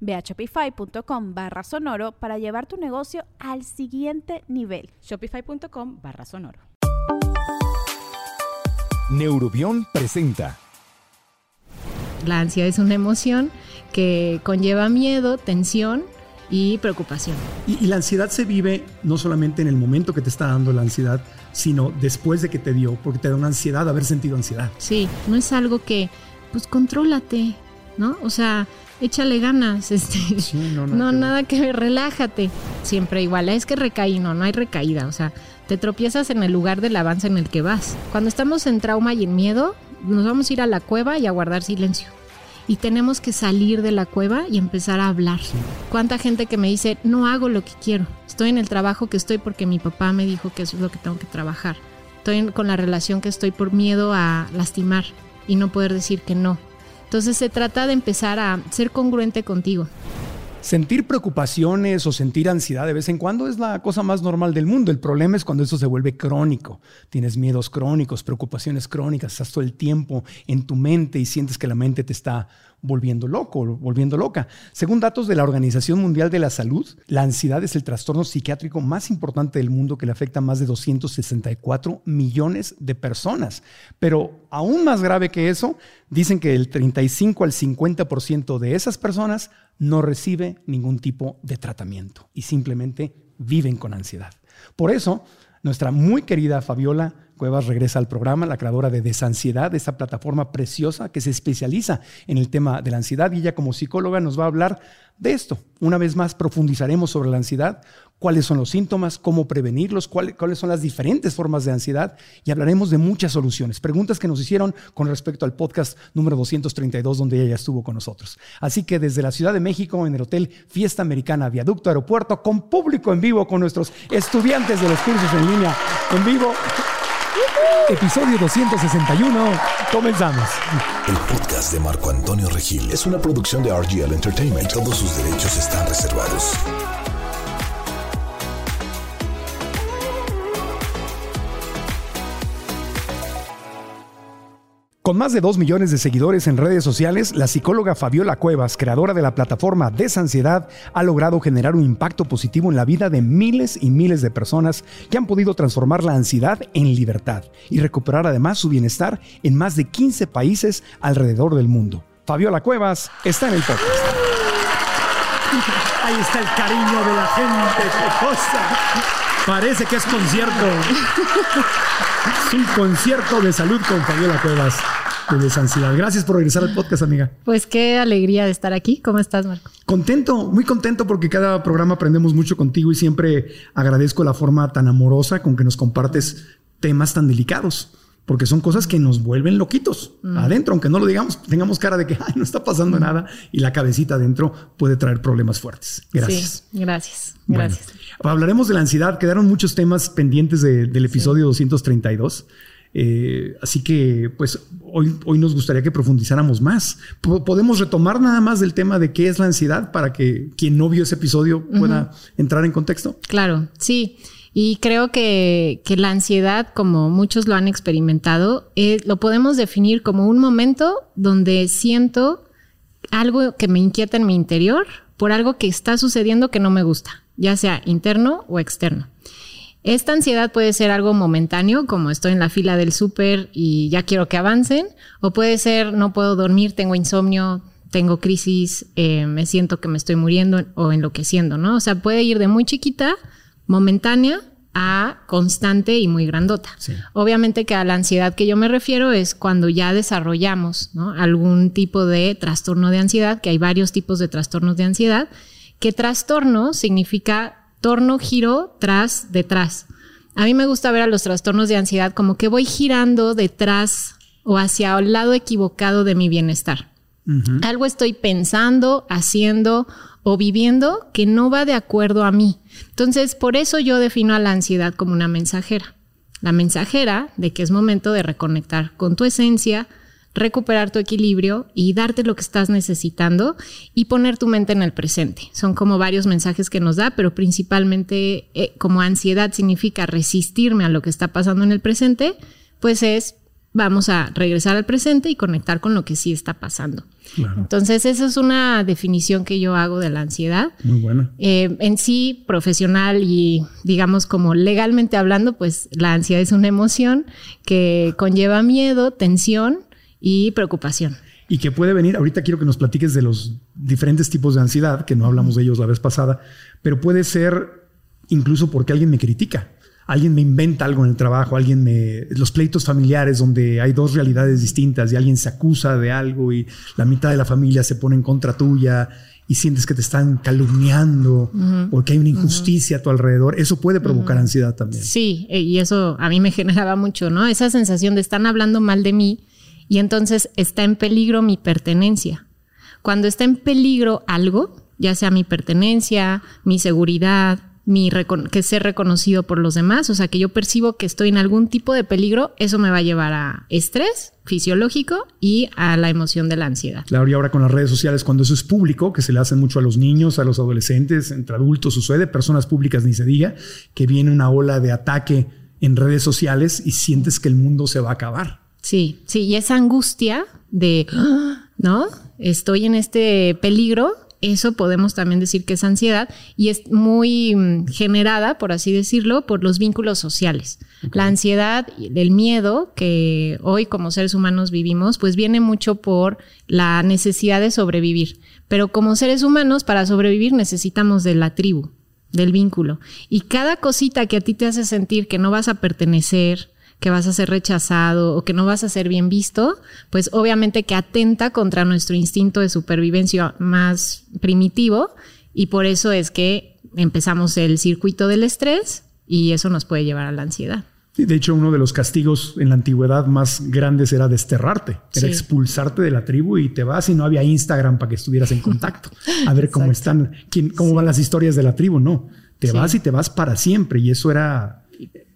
Ve a shopify.com barra sonoro para llevar tu negocio al siguiente nivel. Shopify.com barra sonoro. Neurobión presenta. La ansiedad es una emoción que conlleva miedo, tensión y preocupación. Y, y, la ansiedad se vive no solamente en el momento que te está dando la ansiedad, sino después de que te dio, porque te da una ansiedad haber sentido ansiedad. Sí, no es algo que, pues contrólate, ¿no? O sea, échale ganas, este, no, no, nada que relájate. Siempre igual, es que recaí, no, no hay recaída, o sea, te tropiezas en el lugar del avance en el que vas. Cuando estamos en trauma y en miedo, nos vamos a ir a la cueva y a guardar silencio. Y tenemos que salir de la cueva y empezar a hablar. ¿Cuánta gente que me dice, no hago lo que quiero? Estoy en el trabajo que estoy porque mi papá me dijo que eso es lo que tengo que trabajar. Estoy con la relación que estoy por miedo a lastimar y no poder decir que no. Entonces se trata de empezar a ser congruente contigo. Sentir preocupaciones o sentir ansiedad de vez en cuando es la cosa más normal del mundo. El problema es cuando eso se vuelve crónico. Tienes miedos crónicos, preocupaciones crónicas, estás todo el tiempo en tu mente y sientes que la mente te está volviendo loco, volviendo loca. Según datos de la Organización Mundial de la Salud, la ansiedad es el trastorno psiquiátrico más importante del mundo que le afecta a más de 264 millones de personas. Pero aún más grave que eso, dicen que el 35 al 50% de esas personas no recibe ningún tipo de tratamiento y simplemente viven con ansiedad. Por eso, nuestra muy querida Fabiola Cuevas regresa al programa, la creadora de Desansiedad, esa plataforma preciosa que se especializa en el tema de la ansiedad y ella como psicóloga nos va a hablar de esto. Una vez más profundizaremos sobre la ansiedad, cuáles son los síntomas, cómo prevenirlos, cuáles, son las diferentes formas de ansiedad y hablaremos de muchas soluciones, preguntas que nos hicieron con respecto al podcast número 232 donde ella ya estuvo con nosotros. Así que desde la Ciudad de México en el Hotel Fiesta Americana Viaducto Aeropuerto con público en vivo con nuestros estudiantes de los cursos en línea en vivo. Episodio 261. Comenzamos. El podcast de Marco Antonio Regil es una producción de RGL Entertainment. Todos sus derechos están reservados. Con más de 2 millones de seguidores en redes sociales, la psicóloga Fabiola Cuevas, creadora de la plataforma Desansiedad, ha logrado generar un impacto positivo en la vida de miles y miles de personas que han podido transformar la ansiedad en libertad y recuperar además su bienestar en más de 15 países alrededor del mundo. Fabiola Cuevas está en el podcast. Ahí está el cariño de la gente. Parece que es concierto. Es un concierto de salud con Fabiola Cuevas de Desansiedad. Gracias por regresar al podcast, amiga. Pues qué alegría de estar aquí. ¿Cómo estás, Marco? Contento, muy contento porque cada programa aprendemos mucho contigo y siempre agradezco la forma tan amorosa con que nos compartes temas tan delicados. Porque son cosas que nos vuelven loquitos adentro, aunque no lo digamos, tengamos cara de que no está pasando nada y la cabecita adentro puede traer problemas fuertes. Gracias. Sí, gracias. Gracias. Hablaremos de la ansiedad. Quedaron muchos temas pendientes del episodio 232. Eh, así que, pues, hoy, hoy nos gustaría que profundizáramos más. podemos retomar nada más del tema de qué es la ansiedad para que quien no vio ese episodio pueda entrar en contexto. Claro, sí. Y creo que, que, la ansiedad, como muchos lo han experimentado, eh, lo podemos definir como un momento donde siento algo que me inquieta en mi interior por algo que está sucediendo que no me gusta, ya sea interno o externo. Esta ansiedad puede ser algo momentáneo, como estoy en la fila del súper y ya quiero que avancen, o puede ser no puedo dormir, tengo insomnio, tengo crisis, eh, me siento que me estoy muriendo o enloqueciendo, ¿no? O sea, puede ir de muy chiquita, momentánea, a constante y muy grandota. Obviamente que a la ansiedad que yo me refiero es cuando ya desarrollamos algún tipo de trastorno de ansiedad, que hay varios tipos de trastornos de ansiedad, que trastorno significa torno, giro, tras, detrás. A mí me gusta ver a los trastornos de ansiedad como que voy girando detrás o hacia el lado equivocado de mi bienestar. Algo estoy pensando, haciendo o viviendo que no va de acuerdo a mí. Entonces, por eso yo defino a la ansiedad como una mensajera. La mensajera de que es momento de reconectar con tu esencia, recuperar tu equilibrio y darte lo que estás necesitando y poner tu mente en el presente. Son como varios mensajes que nos da, pero principalmente eh, como ansiedad significa resistirme a lo que está pasando en el presente, pues es vamos a regresar al presente y conectar con lo que sí está pasando. Entonces, esa es una definición que yo hago de la ansiedad. Muy buena. Eh, en sí, profesional y digamos como legalmente hablando, pues la ansiedad es una emoción que conlleva miedo, tensión y preocupación. Y que puede venir, ahorita quiero que nos platiques de los diferentes tipos de ansiedad, que no hablamos de ellos la vez pasada, pero puede ser incluso porque alguien me critica alguien me inventa algo en el trabajo, alguien me... Los pleitos familiares donde hay dos realidades distintas y alguien se acusa de algo y la mitad de la familia se pone en contra tuya y sientes que te están calumniando o que hay una injusticia a tu alrededor, eso puede provocar ansiedad también. Sí, eh, y eso a mí me generaba mucho, ¿no? Esa sensación de están hablando mal de mí y entonces está en peligro mi pertenencia. Cuando está en peligro algo, ya sea mi pertenencia, mi seguridad, mi que ser reconocido por los demás, o sea, que yo percibo que estoy en algún tipo de peligro, eso me va a llevar a estrés fisiológico y a la emoción de la ansiedad. Claro, y ahora con las redes sociales, cuando eso es público, que se le hacen mucho a los niños, a los adolescentes, entre adultos, sucede, personas públicas ni se diga, que viene una ola de ataque en redes sociales y sientes que el mundo se va a acabar. Sí, sí, y esa angustia de, ¿no? Estoy en este peligro eso podemos también decir que es ansiedad y es muy mm, generada, por así decirlo, por los vínculos sociales. La ansiedad, el miedo que hoy como seres humanos vivimos, pues viene mucho por la necesidad de sobrevivir. Pero como seres humanos, para sobrevivir necesitamos de la tribu, del vínculo. Y cada cosita que a ti te hace sentir que no vas a pertenecer, que vas a ser rechazado o que no vas a ser bien visto, pues obviamente que atenta contra nuestro instinto de supervivencia más primitivo y por eso es que empezamos el circuito del estrés y eso nos puede llevar a la ansiedad. De hecho, uno de los castigos en la antigüedad más grandes era desterrarte, era expulsarte de la tribu y te vas y no había Instagram para que estuvieras en contacto, a ver cómo están, quién, cómo van las historias de la tribu, no. Te vas y te vas para siempre y eso era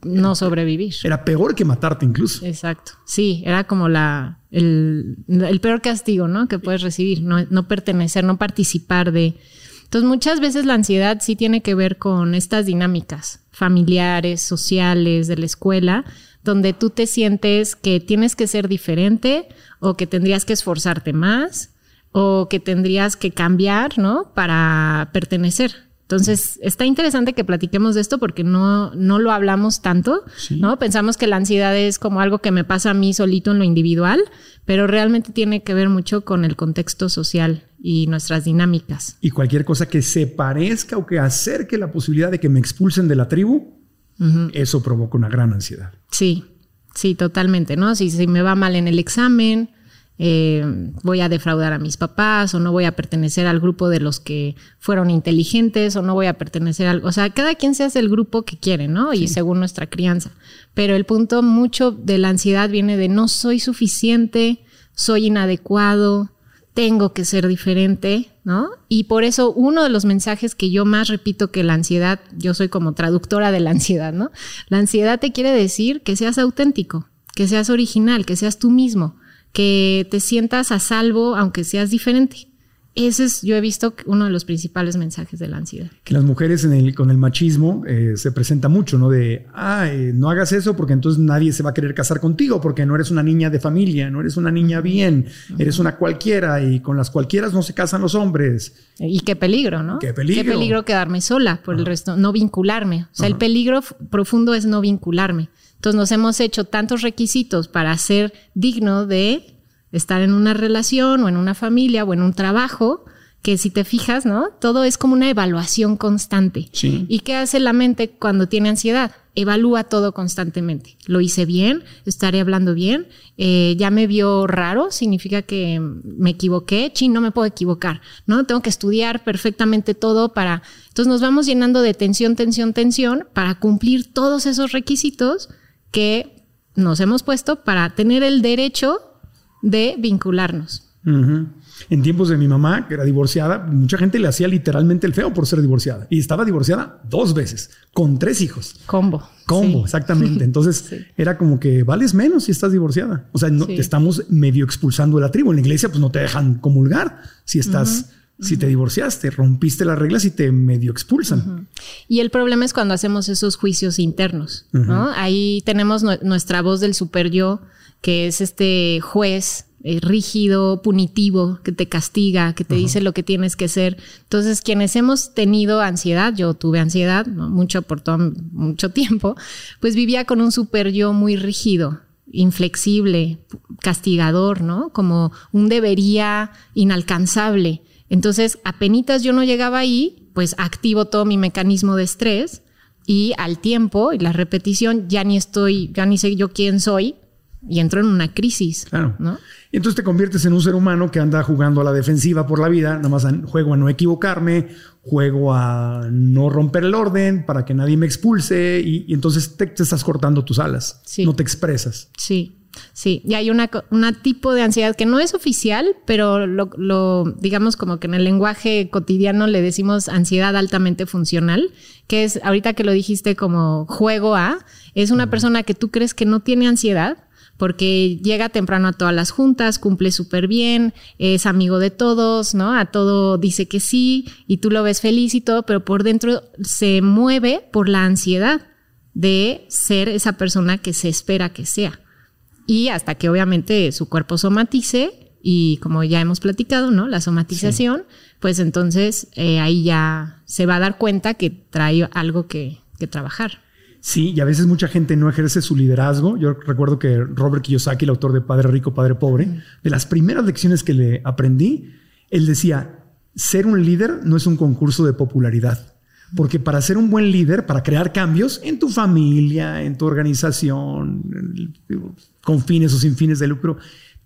no sobrevivir. Era peor que matarte incluso. Exacto. Sí, era como la, el, peor castigo, ¿no? Que puedes recibir, no, no, pertenecer, no participar de... Entonces muchas veces la ansiedad sí tiene que ver con estas dinámicas familiares, sociales, de la escuela, donde tú te sientes que tienes que ser diferente o que tendrías que esforzarte más o que tendrías que cambiar, ¿no? Para pertenecer. Entonces, está interesante que platiquemos de esto porque no, no lo hablamos tanto, ¿no? Pensamos que la ansiedad es como algo que me pasa a mí solito en lo individual, pero realmente tiene que ver mucho con el contexto social y nuestras dinámicas. Y cualquier cosa que se parezca o que acerque la posibilidad de que me expulsen de la tribu, eso provoca una gran ansiedad. Sí, sí, totalmente, ¿no? Si, si me va mal en el examen, eh, voy a defraudar a mis papás o no voy a pertenecer al grupo de los que fueron inteligentes o no voy a pertenecer al... O sea, cada quien se hace el grupo que quiere, ¿no? Y según nuestra crianza. Pero el punto mucho de la ansiedad viene de no soy suficiente, soy inadecuado, tengo que ser diferente, ¿no? Y por eso uno de los mensajes que yo más repito que la ansiedad, yo soy como traductora de la ansiedad, ¿no? La ansiedad te quiere decir que seas auténtico, que seas original, que seas tú mismo que te sientas a salvo aunque seas diferente. Ese es, yo he visto, uno de los principales mensajes de la ansiedad. Que las mujeres en el, con el machismo eh, se presenta mucho, ¿no? De, ah, no hagas eso porque entonces nadie se va a querer casar contigo porque no eres una niña de familia, no eres una niña bien, eres una cualquiera y con las cualquieras no se casan los hombres. Y qué peligro, ¿no? Qué peligro. Qué peligro quedarme sola por el resto, no vincularme. O sea, el peligro profundo es no vincularme. Entonces nos hemos hecho tantos requisitos para ser digno de estar en una relación o en una familia o en un trabajo que si te fijas, ¿no? Todo es como una evaluación constante. Sí. ¿Y qué hace la mente cuando tiene ansiedad? Evalúa todo constantemente. Lo hice bien, estaré hablando bien, eh, ya me vio raro, significa que me equivoqué, chin, no me puedo equivocar, ¿no? Tengo que estudiar perfectamente todo para... Entonces nos vamos llenando de tensión, tensión, tensión para cumplir todos esos requisitos que nos hemos puesto para tener el derecho de vincularnos. En tiempos de mi mamá, que era divorciada, mucha gente le hacía literalmente el feo por ser divorciada. Y estaba divorciada dos veces, con tres hijos. Combo. Combo, exactamente. Entonces era como que vales menos si estás divorciada. O sea, no, te estamos medio expulsando de la tribu. En la iglesia, pues no te dejan comulgar si estás. Si te divorciaste, rompiste las reglas y te medio expulsan. Y el problema es cuando hacemos esos juicios internos, ¿no? Ahí tenemos nuestra voz del super yo, que es este juez eh, rígido, punitivo, que te castiga, que te dice lo que tienes que hacer. Entonces, quienes hemos tenido ansiedad, yo tuve ansiedad, mucho por todo, mucho tiempo, pues vivía con un super yo muy rígido, inflexible, castigador, ¿no? Como un debería inalcanzable. Entonces, apenas yo no llegaba ahí, pues activo todo mi mecanismo de estrés y al tiempo y la repetición ya ni estoy, ya ni sé yo quién soy y entro en una crisis. Claro. ¿no? Y entonces te conviertes en un ser humano que anda jugando a la defensiva por la vida, nada más juego a no equivocarme, juego a no romper el orden para que nadie me expulse y, entonces te, estás cortando tus alas, no te expresas. Sí. Sí, y hay una, tipo de ansiedad que no es oficial, pero lo, lo, digamos como que en el lenguaje cotidiano le decimos ansiedad altamente funcional, que es, ahorita que lo dijiste como juego a, es una persona que tú crees que no tiene ansiedad, porque llega temprano a todas las juntas, cumple súper bien, es amigo de todos, ¿no? A todo dice que sí y tú lo ves feliz y todo, pero por dentro se mueve por la ansiedad de ser esa persona que se espera que sea. Y hasta que obviamente su cuerpo somatice y como ya hemos platicado, ¿no? La somatización, pues entonces eh, ahí ya se va a dar cuenta que trae algo que, que trabajar. Sí, y a veces mucha gente no ejerce su liderazgo. Yo recuerdo que Robert Kiyosaki, el autor de Padre Rico, Padre Pobre, de las primeras lecciones que le aprendí, él decía, ser un líder no es un concurso de popularidad. Porque para ser un buen líder, para crear cambios en tu familia, en tu organización, con fines o sin fines de lucro,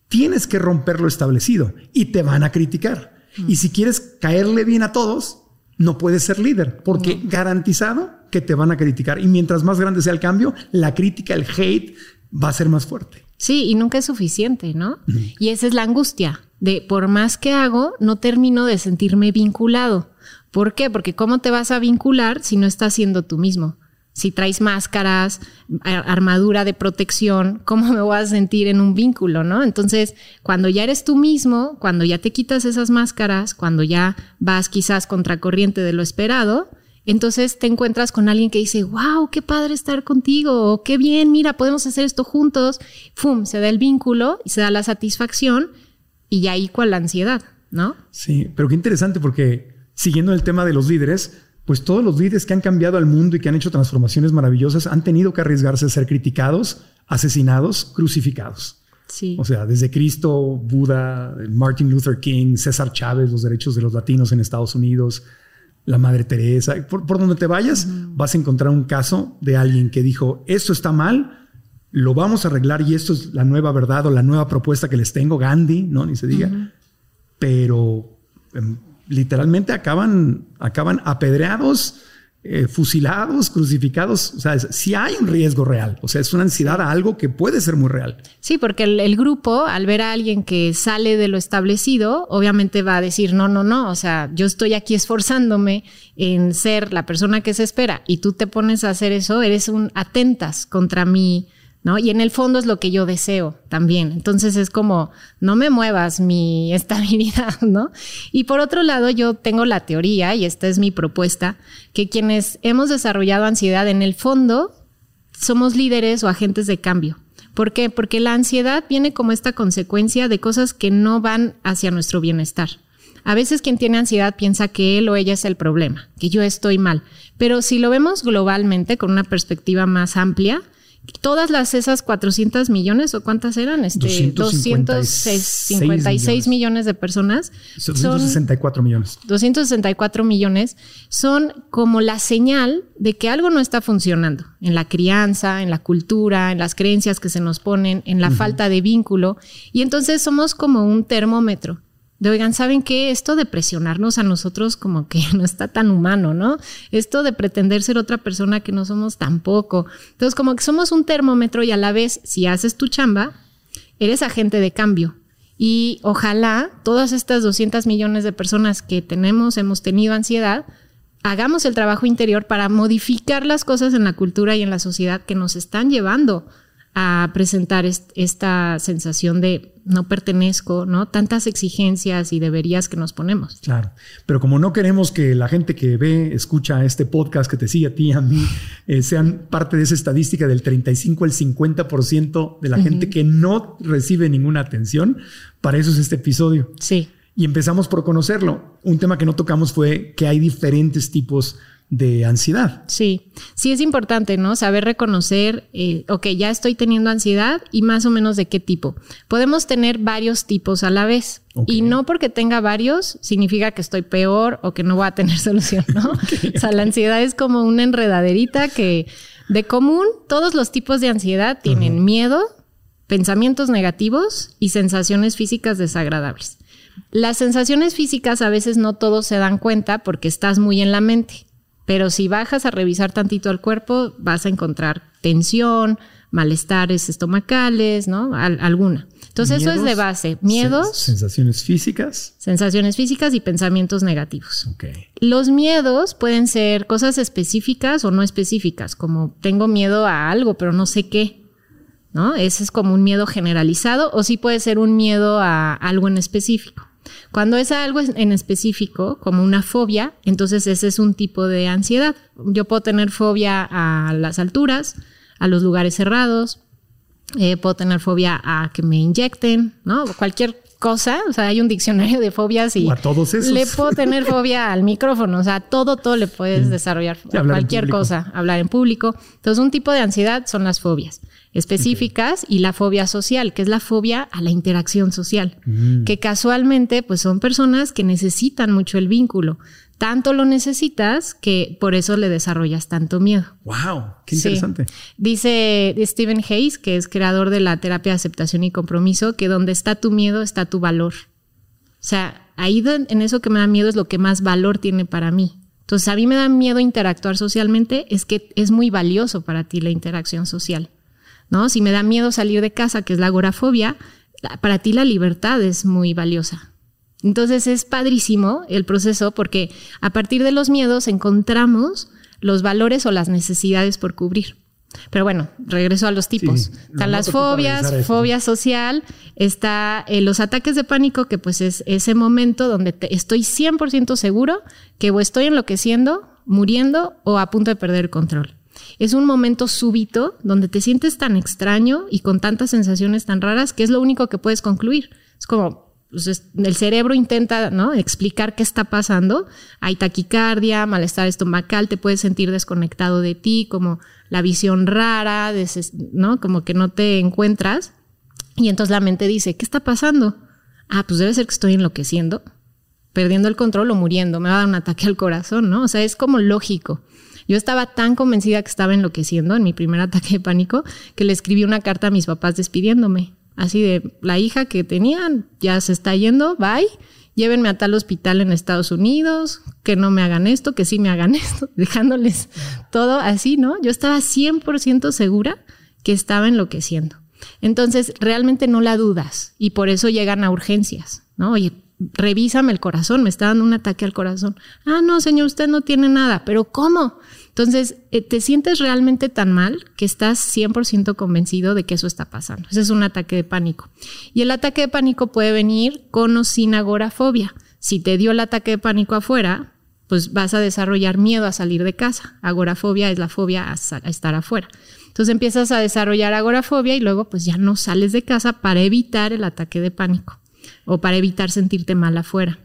tienes que romper lo establecido y te van a criticar. Y si quieres caerle bien a todos, no puedes ser líder, porque garantizado que te van a criticar. Y mientras más grande sea el cambio, la crítica, el hate va a ser más fuerte. Sí, y nunca es suficiente, ¿no? Y esa es la angustia de por más que hago, no termino de sentirme vinculado. ¿Por qué? Porque ¿cómo te vas a vincular si no estás siendo tú mismo? Si traes máscaras, armadura de protección, ¿cómo me voy a sentir en un vínculo, no? Entonces, cuando ya eres tú mismo, cuando ya te quitas esas máscaras, cuando ya vas quizás contracorriente de lo esperado, entonces te encuentras con alguien que dice, wow, qué padre estar contigo, qué bien, mira, podemos hacer esto juntos. ¡Fum! Se da el vínculo y se da la satisfacción y ya cual la ansiedad, ¿no? Sí, pero qué interesante porque siguiendo el tema de los líderes, pues todos los líderes que han cambiado al mundo y que han hecho transformaciones maravillosas han tenido que arriesgarse a ser criticados, asesinados, crucificados. Sí. O sea, desde Cristo, Buda, Martin Luther King, César Chávez, los derechos de los latinos en Estados Unidos, la Madre Teresa, por, donde te vayas, vas a encontrar un caso de alguien que dijo, esto está mal, lo vamos a arreglar y esto es la nueva verdad o la nueva propuesta que les tengo, Gandhi, ¿no? Ni se diga. Pero em, literalmente acaban, acaban apedreados, eh, fusilados, crucificados. O sea, si hay un riesgo real. O sea, es una ansiedad a algo que puede ser muy real. Sí, porque el, grupo, al ver a alguien que sale de lo establecido, obviamente va a decir, no, no, no. O sea, yo estoy aquí esforzándome en ser la persona que se espera y tú te pones a hacer eso, eres un atentas contra mi ¿no? Y en el fondo es lo que yo deseo también. Entonces es como, no me muevas mi estabilidad, ¿no? Y por otro lado, yo tengo la teoría, y esta es mi propuesta, que quienes hemos desarrollado ansiedad en el fondo somos líderes o agentes de cambio. ¿Por qué? Porque la ansiedad viene como esta consecuencia de cosas que no van hacia nuestro bienestar. A veces quien tiene ansiedad piensa que él o ella es el problema, que yo estoy mal. Pero si lo vemos globalmente con una perspectiva más amplia, todas las esas 400 millones o cuántas eran, este 256 millones. de personas. 264 millones. 264 millones son como la señal de que algo no está funcionando en la crianza, en la cultura, en las creencias que se nos ponen, en la falta de vínculo. Y entonces somos como un termómetro de, oigan, ¿saben qué? Esto de presionarnos a nosotros como que no está tan humano, ¿no? Esto de pretender ser otra persona que no somos tampoco. Entonces, como que somos un termómetro y a la vez, si haces tu chamba, eres agente de cambio. Y ojalá todas estas 200 millones de personas que tenemos, hemos tenido ansiedad, hagamos el trabajo interior para modificar las cosas en la cultura y en la sociedad que nos están llevando a presentar esta sensación de no pertenezco, ¿no? Tantas exigencias y deberías que nos ponemos. Claro, pero como no queremos que la gente que ve, escucha este podcast, que te sigue a ti, a mí, eh, sean parte de esa estadística del 35 al 50% de la gente que no recibe ninguna atención, para eso es este episodio. Sí. Y empezamos por conocerlo. Un tema que no tocamos fue que hay diferentes tipos de ansiedad. Sí, sí es importante, ¿no? Saber reconocer, eh, ok, ya estoy teniendo ansiedad y más o menos de qué tipo. Podemos tener varios tipos a la vez. Y no porque tenga varios significa que estoy peor o que no voy a tener solución, ¿no? O sea, la ansiedad es como una enredaderita que de común todos los tipos de ansiedad tienen miedo, pensamientos negativos y sensaciones físicas desagradables. Las sensaciones físicas a veces no todos se dan cuenta porque estás muy en la mente. Pero si bajas a revisar tantito al cuerpo, vas a encontrar tensión, malestares estomacales, ¿no? alguna. Entonces eso es de base. Miedos. sensaciones físicas. Sensaciones físicas y pensamientos negativos. Los miedos pueden ser cosas específicas o no específicas, como tengo miedo a algo, pero no sé qué. ¿No? Ese es como un miedo generalizado o sí puede ser un miedo a algo en específico. Cuando es algo en específico, como una fobia, entonces ese es un tipo de ansiedad. Yo puedo tener fobia a las alturas, a los lugares cerrados, eh, puedo tener fobia a que me inyecten, ¿no? Cualquier cosa, o sea, hay un diccionario de fobias y a todos esos. le puedo tener fobia al micrófono, o sea, todo, todo le puedes desarrollar, cualquier cosa, hablar en público. Entonces, un tipo de ansiedad son las fobias específicas y la fobia social, que es la fobia a la interacción social, mm. que casualmente pues son personas que necesitan mucho el vínculo. Tanto lo necesitas que por eso le desarrollas tanto miedo. ¡Wow! ¡Qué interesante! Dice Stephen Hayes, que es creador de la terapia de aceptación y compromiso, que donde está tu miedo está tu valor. O sea, ahí en eso que me da miedo es lo que más valor tiene para mí. Entonces, a mí me da miedo interactuar socialmente, es que es muy valioso para ti la interacción social. ¿No? Si me da miedo salir de casa, que es la agorafobia, para ti la libertad es muy valiosa. Entonces es padrísimo el proceso porque a partir de los miedos encontramos los valores o las necesidades por cubrir. Pero bueno, regreso a los tipos. Están las fobias, fobia social, está eh, los ataques de pánico, que pues es ese momento donde estoy 100% seguro que o estoy enloqueciendo, muriendo o a punto de perder el control. Es un momento súbito donde te sientes tan extraño y con tantas sensaciones tan raras que es lo único que puedes concluir. Es como pues, el cerebro intenta ¿no? explicar qué está pasando. Hay taquicardia, malestar estomacal, te puedes sentir desconectado de ti, como la visión rara, ¿no? como que no te encuentras. Y entonces la mente dice, ¿qué está pasando? Ah, pues debe ser que estoy enloqueciendo, perdiendo el control o muriendo, me va a dar un ataque al corazón, ¿no? O sea, es como lógico. Yo estaba tan convencida que estaba enloqueciendo en mi primer ataque de pánico que le escribí una carta a mis papás despidiéndome. Así de, la hija que tenían ya se está yendo, bye, llévenme a tal hospital en Estados Unidos, que no me hagan esto, que sí me hagan esto, dejándoles todo así, ¿no? Yo estaba 100% segura que estaba enloqueciendo. Entonces, realmente no la dudas y por eso llegan a urgencias, ¿no? Oye, revísame el corazón, me está dando un ataque al corazón. Ah, no, señor, usted no tiene nada, pero ¿cómo? Entonces, eh, te sientes realmente tan mal que estás 100% convencido de que eso está pasando. Ese es un ataque de pánico. Y el ataque de pánico puede venir con o sin agorafobia. Si te dio el ataque de pánico afuera, pues vas a desarrollar miedo a salir de casa. Agorafobia es la fobia a, estar afuera. Entonces empiezas a desarrollar agorafobia y luego pues ya no sales de casa para evitar el ataque de pánico o para evitar sentirte mal afuera.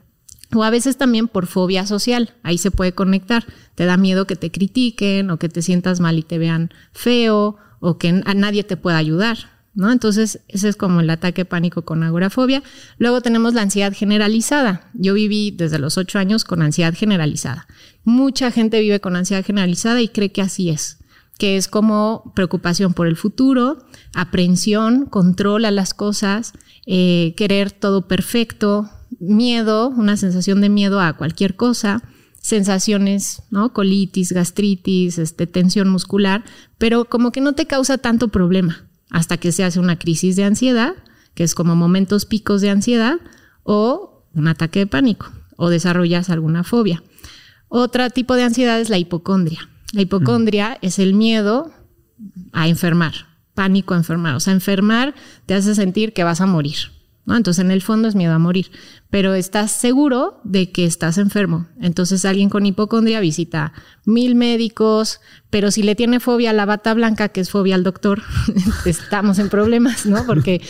O a veces también por fobia social, ahí se puede conectar. Te da miedo que te critiquen o que te sientas mal y te vean feo o que a nadie te pueda ayudar, ¿no? Entonces, ese es como el ataque pánico con agorafobia. Luego tenemos la ansiedad generalizada. Yo viví desde los ocho años con ansiedad generalizada. Mucha gente vive con ansiedad generalizada y cree que así es, que es como preocupación por el futuro, aprehensión, control a las cosas, eh, querer todo perfecto, miedo, una sensación de miedo a cualquier cosa, sensaciones. Colitis, gastritis, este, tensión muscular, pero como que no te causa tanto problema hasta que se hace una crisis de ansiedad, que es como momentos picos de ansiedad, o un ataque de pánico, o desarrollas alguna fobia. Otro tipo de ansiedad es la hipocondria. La hipocondria es el miedo a enfermar, pánico a enfermar. O sea, enfermar te hace sentir que vas a morir. Entonces, en el fondo es miedo a morir, pero estás seguro de que estás enfermo. Entonces, alguien con hipocondria visita mil médicos, pero si le tiene fobia a la bata blanca, que es fobia al doctor, estamos en problemas, ¿no? Porque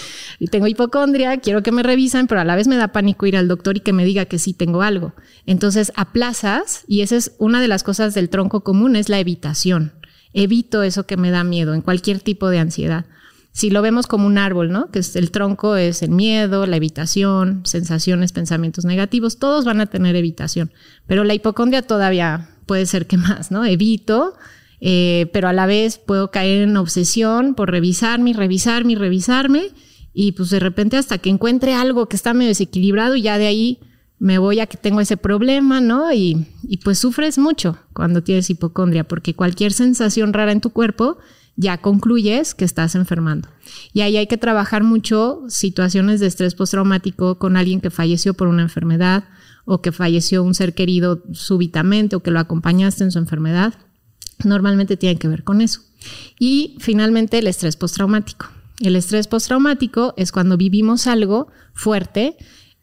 tengo hipocondria, quiero que me revisen, pero a la vez me da pánico ir al doctor y que me diga que sí tengo algo. Entonces, aplazas, y esa es una de las cosas del tronco común, es la evitación. Evito eso que me da miedo en cualquier tipo de ansiedad si lo vemos como un árbol, ¿no? Que es el tronco es el miedo, la evitación, sensaciones, pensamientos negativos, todos van a tener evitación, pero la hipocondria todavía puede ser que más, ¿no? Evito, eh, pero a la vez puedo caer en obsesión por revisarme, revisarme, revisarme, y pues de repente hasta que encuentre algo que está medio desequilibrado y ya de ahí me voy a que tengo ese problema, ¿no? Y, y pues sufres mucho cuando tienes hipocondria, porque cualquier sensación rara en tu cuerpo ya concluyes que estás enfermando. Y ahí hay que trabajar mucho situaciones de estrés postraumático con alguien que falleció por una enfermedad o que falleció un ser querido súbitamente o que lo acompañaste en su enfermedad. Normalmente tiene que ver con eso. Y finalmente el estrés postraumático. El estrés postraumático es cuando vivimos algo fuerte,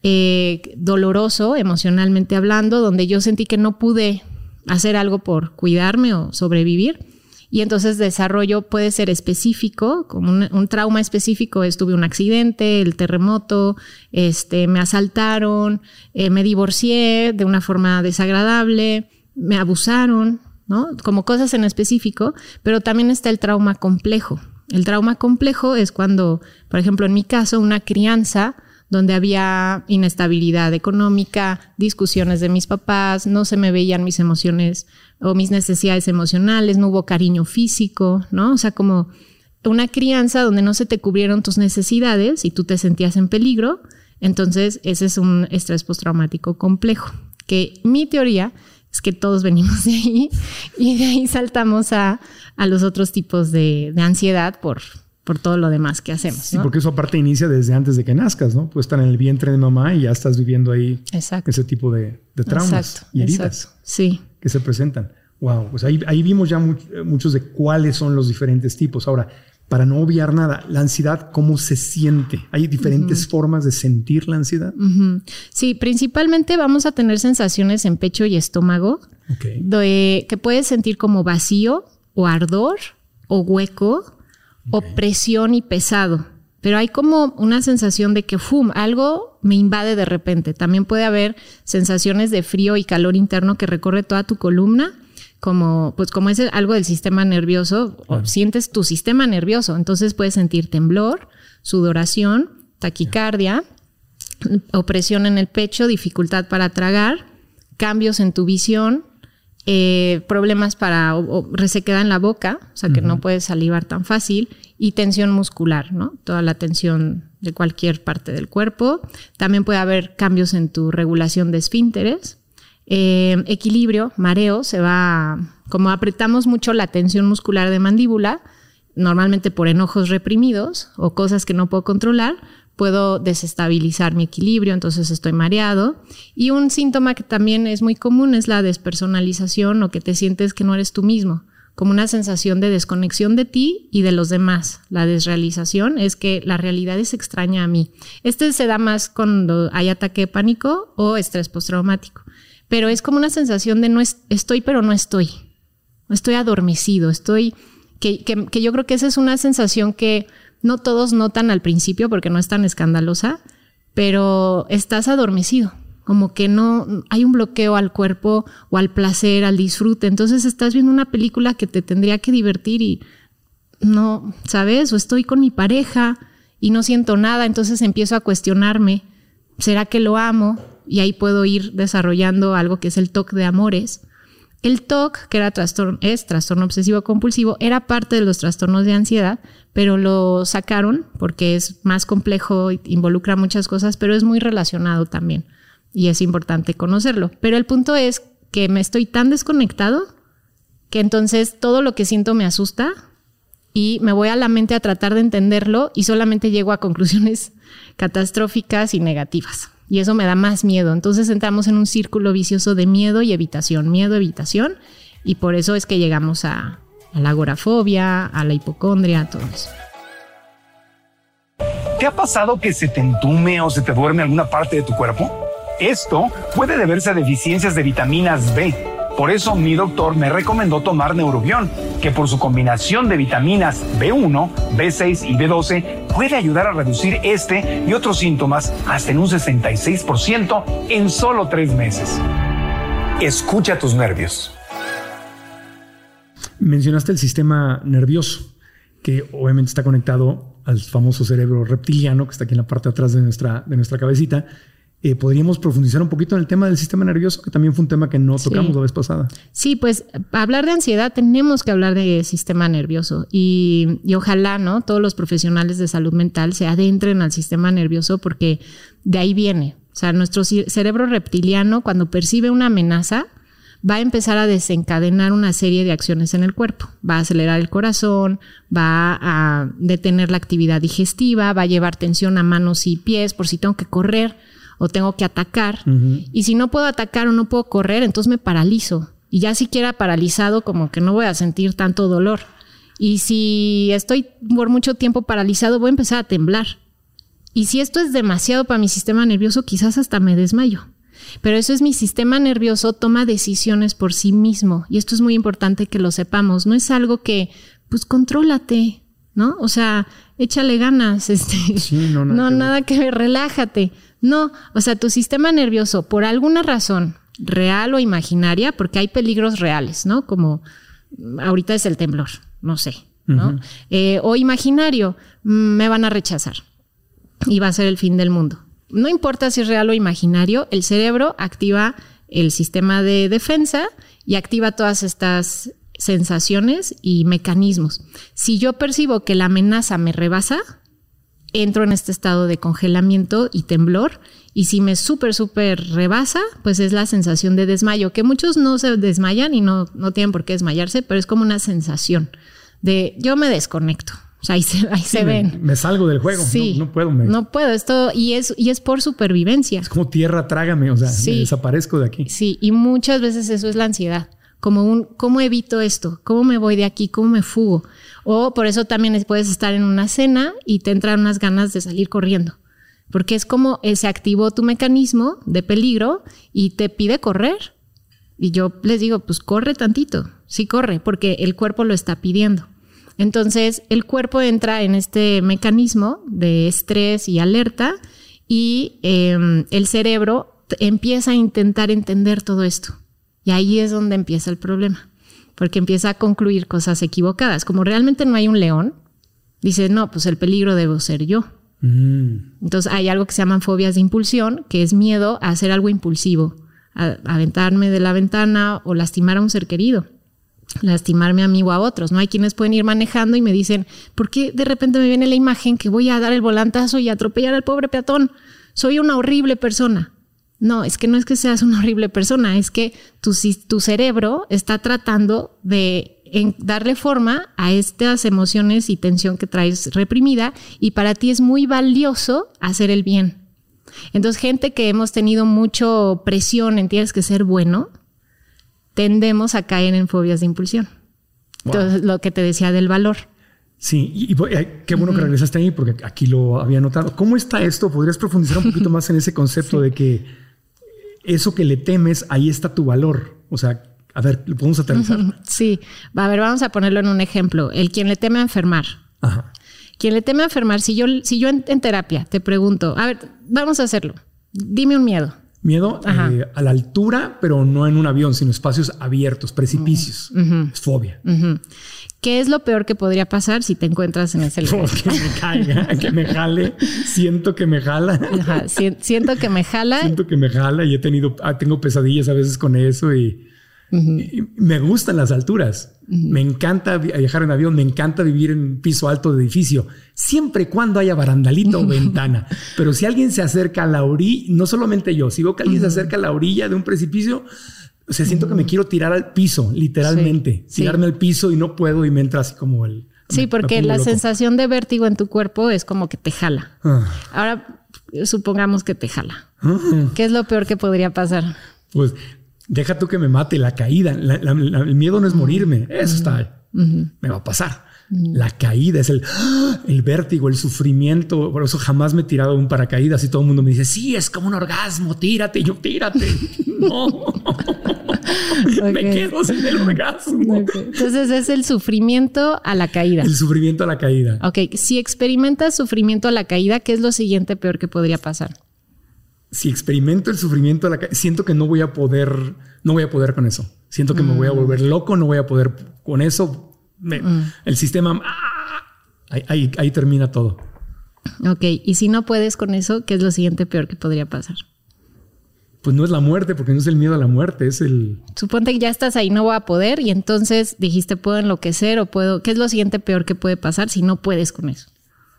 eh, doloroso emocionalmente hablando, donde yo sentí que no pude hacer algo por cuidarme o sobrevivir y entonces desarrollo puede ser específico, como un, trauma específico, estuve un accidente, el terremoto, este, me asaltaron, eh, me divorcié de una forma desagradable, me abusaron, ¿no? Como cosas en específico, pero también está el trauma complejo. El trauma complejo es cuando, por ejemplo, en mi caso, una crianza donde había inestabilidad económica, discusiones de mis papás, no se me veían mis emociones o mis necesidades emocionales, no hubo cariño físico, ¿no? O sea, como una crianza donde no se te cubrieron tus necesidades y tú te sentías en peligro, entonces ese es un estrés postraumático complejo, que mi teoría es que todos venimos de ahí y de ahí saltamos a, los otros tipos de ansiedad por, por todo lo demás que hacemos. Sí, porque eso aparte inicia desde antes de que nazcas, ¿no? Pues estar en el vientre de mamá y ya estás viviendo ahí ese tipo de, traumas y heridas Sí. que se presentan. Wow, pues ahí, ahí vimos ya muchos de cuáles son los diferentes tipos. Ahora, para no obviar nada, la ansiedad, ¿cómo se siente? ¿Hay diferentes formas de sentir la ansiedad? Sí, principalmente vamos a tener sensaciones en pecho y estómago, que puedes sentir como vacío o ardor o hueco opresión y pesado. Pero hay como una sensación de que ¡fum! algo me invade de repente. También puede haber sensaciones de frío y calor interno que recorre toda tu columna, como, pues como es algo del sistema nervioso, o sientes tu sistema nervioso. Entonces puedes sentir temblor, sudoración, taquicardia, opresión en el pecho, dificultad para tragar, cambios en tu visión, eh, problemas para o, resequedad en la boca, o sea que no puedes salivar tan fácil, y tensión muscular, ¿no? Toda la tensión de cualquier parte del cuerpo. También puede haber cambios en tu regulación de esfínteres. Eh, equilibrio, mareo, se va, como apretamos mucho la tensión muscular de mandíbula, normalmente por enojos reprimidos o cosas que no puedo controlar, puedo desestabilizar mi equilibrio, entonces estoy mareado. Y un síntoma que también es muy común es la despersonalización o que te sientes que no eres tú mismo, como una sensación de desconexión de ti y de los demás. La desrealización es que la realidad es extraña a mí. Este se da más cuando hay ataque de pánico o estrés postraumático, pero es como una sensación de no estoy pero no estoy. Estoy adormecido, estoy... que yo creo que esa es una sensación que no todos notan al principio porque no es tan escandalosa, pero estás adormecido, como que no hay un bloqueo al cuerpo o al placer, al disfrute. Entonces estás viendo una película que te tendría que divertir y no, ¿sabes? O estoy con mi pareja y no siento nada, entonces empiezo a cuestionarme, ¿será que lo amo? Y ahí puedo ir desarrollando algo que es el TOC de amores. El TOC, que era trastorno, es trastorno obsesivo compulsivo, era parte de los trastornos de ansiedad, pero lo sacaron porque es más complejo, involucra muchas cosas, pero es muy relacionado también y es importante conocerlo. Pero el punto es que me estoy tan desconectado que entonces todo lo que siento me asusta y me voy a la mente a tratar de entenderlo y solamente llego a conclusiones catastróficas y negativas. Y eso me da más miedo. Entonces entramos en un círculo vicioso de miedo y evitación, miedo, evitación. Y por eso es que llegamos a, la agorafobia, a la hipocondria, a todo eso. ¿Te ha pasado que se te entume o se te duerme alguna parte de tu cuerpo? Esto puede deberse a deficiencias de vitaminas B. Por eso mi doctor me recomendó tomar Neurobión, que por su combinación de vitaminas B1, B6 y B12 puede ayudar a reducir este y otros síntomas hasta en un 66% en solo tres meses. Escucha tus nervios. Mencionaste el sistema nervioso, que obviamente está conectado al famoso cerebro reptiliano que está aquí en la parte de atrás de nuestra, de nuestra cabecita eh, podríamos profundizar un poquito en el tema del sistema nervioso, que también fue un tema que no tocamos la vez pasada. Sí, pues hablar de ansiedad tenemos que hablar de sistema nervioso y, y, ojalá, ¿no? Todos los profesionales de salud mental se adentren al sistema nervioso porque de ahí viene. O sea, nuestro cerebro reptiliano, cuando percibe una amenaza, va a empezar a desencadenar una serie de acciones en el cuerpo. Va a acelerar el corazón, va a detener la actividad digestiva, va a llevar tensión a manos y pies por si tengo que correr o tengo que atacar. Y si no puedo atacar o no puedo correr, entonces me paralizo. Y ya siquiera paralizado, como que no voy a sentir tanto dolor. Y si estoy por mucho tiempo paralizado, voy a empezar a temblar. Y si esto es demasiado para mi sistema nervioso, quizás hasta me desmayo. Pero eso es mi sistema nervioso, toma decisiones por sí mismo. Y esto es muy importante que lo sepamos. No es algo que, pues, contrólate, ¿no? O sea, échale ganas. Este, no, no nada que ver, relájate. No, o sea, tu sistema nervioso, por alguna razón, real o imaginaria, porque hay peligros reales, ¿no? Como ahorita es el temblor, no sé, ¿no? Eh, o imaginario, mm, me van a rechazar y va a ser el fin del mundo. No importa si es real o imaginario, el cerebro activa el sistema de defensa y activa todas estas sensaciones y mecanismos. Si yo percibo que la amenaza me rebasa, entro en este estado de congelamiento y temblor. Y si me súper, súper rebasa, pues es la sensación de desmayo, que muchos no se desmayan y no, no tienen por qué desmayarse, pero es como una sensación de yo me desconecto. O sea, ahí se, ahí se ven. Me salgo del juego. Sí. No, puedo. No puedo. Esto, y es, y es por supervivencia. Es como tierra, trágame. O sea, desaparezco de aquí. Sí. Y muchas veces eso es la ansiedad. Como un, ¿cómo evito esto? ¿Cómo me voy de aquí? ¿Cómo me fugo? O por eso también puedes estar en una cena y te entran unas ganas de salir corriendo. Porque es como se activó tu mecanismo de peligro y te pide correr. Y yo les digo, pues corre tantito. Sí, corre, porque el cuerpo lo está pidiendo. Entonces, el cuerpo entra en este mecanismo de estrés y alerta y em, el cerebro empieza a intentar entender todo esto. Y ahí es donde empieza el problema porque empieza a concluir cosas equivocadas. Como realmente no hay un león, dice, no, pues el peligro debo ser yo. Mm. Entonces hay algo que se llaman fobias de impulsión, que es miedo a hacer algo impulsivo, a aventarme de la ventana o lastimar a un ser querido, lastimarme a mí o a otros. No hay quienes pueden ir manejando y me dicen, ¿por qué de repente me viene la imagen que voy a dar el volantazo y atropellar al pobre peatón? Soy una horrible persona. No, es que no es que seas una horrible persona, es que tu, tu cerebro está tratando de darle forma a estas emociones y tensión que traes reprimida y para ti es muy valioso hacer el bien. Entonces, gente que hemos tenido mucho presión en tienes que ser bueno, tendemos a caer en fobias de impulsión. Entonces, lo que te decía del valor. Sí, y, eh, qué bueno que regresaste ahí porque aquí lo había notado. ¿Cómo está esto? ¿Podrías profundizar un poquito más en ese concepto de que eso que le temes, ahí está tu valor. O sea, a ver, ¿lo podemos aterrizar? Sí, a ver, vamos a ponerlo en un ejemplo. El quien le teme a enfermar. Ajá. Quien le teme a enfermar, si yo, si yo en, terapia te pregunto, a ver, vamos a hacerlo. Dime un miedo. Miedo eh, a la altura, pero no en un avión, sino espacios abiertos, precipicios. Es fobia. ¿Qué es lo peor que podría pasar si te encuentras en ese lugar? que me caiga, que me jale. Siento que me jala. siento que me jala. Siento que me jala y he tenido, ah, tengo pesadillas a veces con eso y, me gustan las alturas. Me encanta viajar en avión, me encanta vivir en piso alto de edificio, siempre y cuando haya barandalito o ventana. Pero si alguien se acerca a la orilla, no solamente yo, si veo que alguien se acerca a la orilla de un precipicio, o sea, siento que me quiero tirar al piso, literalmente. Tirarme al piso y no puedo y me entra así como el... Sí, porque la sensación de vértigo en tu cuerpo es como que te jala. Ah. Ahora, supongamos que te jala. ¿Qué es lo peor que podría pasar? Pues deja tú que me mate la caída. el miedo no es morirme. Eso está. Me va a pasar. La caída es el, el vértigo, el sufrimiento. Por eso jamás me he tirado un paracaídas y todo el mundo me dice, sí, es como un orgasmo, tírate, yo tírate. no. Me quedo sin el orgasmo. Entonces es el sufrimiento a la caída. El sufrimiento a la caída. Ok, si experimentas sufrimiento a la caída, ¿qué es lo siguiente peor que podría pasar? Si experimento el sufrimiento a la siento que no voy a poder, no voy a poder con eso. Siento que me voy a mm. volver loco, no voy a poder con eso. Mm. El sistema, ¡ah! ahí, ahí termina todo. Ok, y si no puedes con eso, ¿qué es lo siguiente peor que podría pasar? pues no es la muerte, porque no es el miedo a la muerte, es el... Suponte que ya estás ahí, no voy a poder, y entonces dijiste, puedo enloquecer o puedo... ¿Qué es lo siguiente peor que puede pasar si no puedes con eso?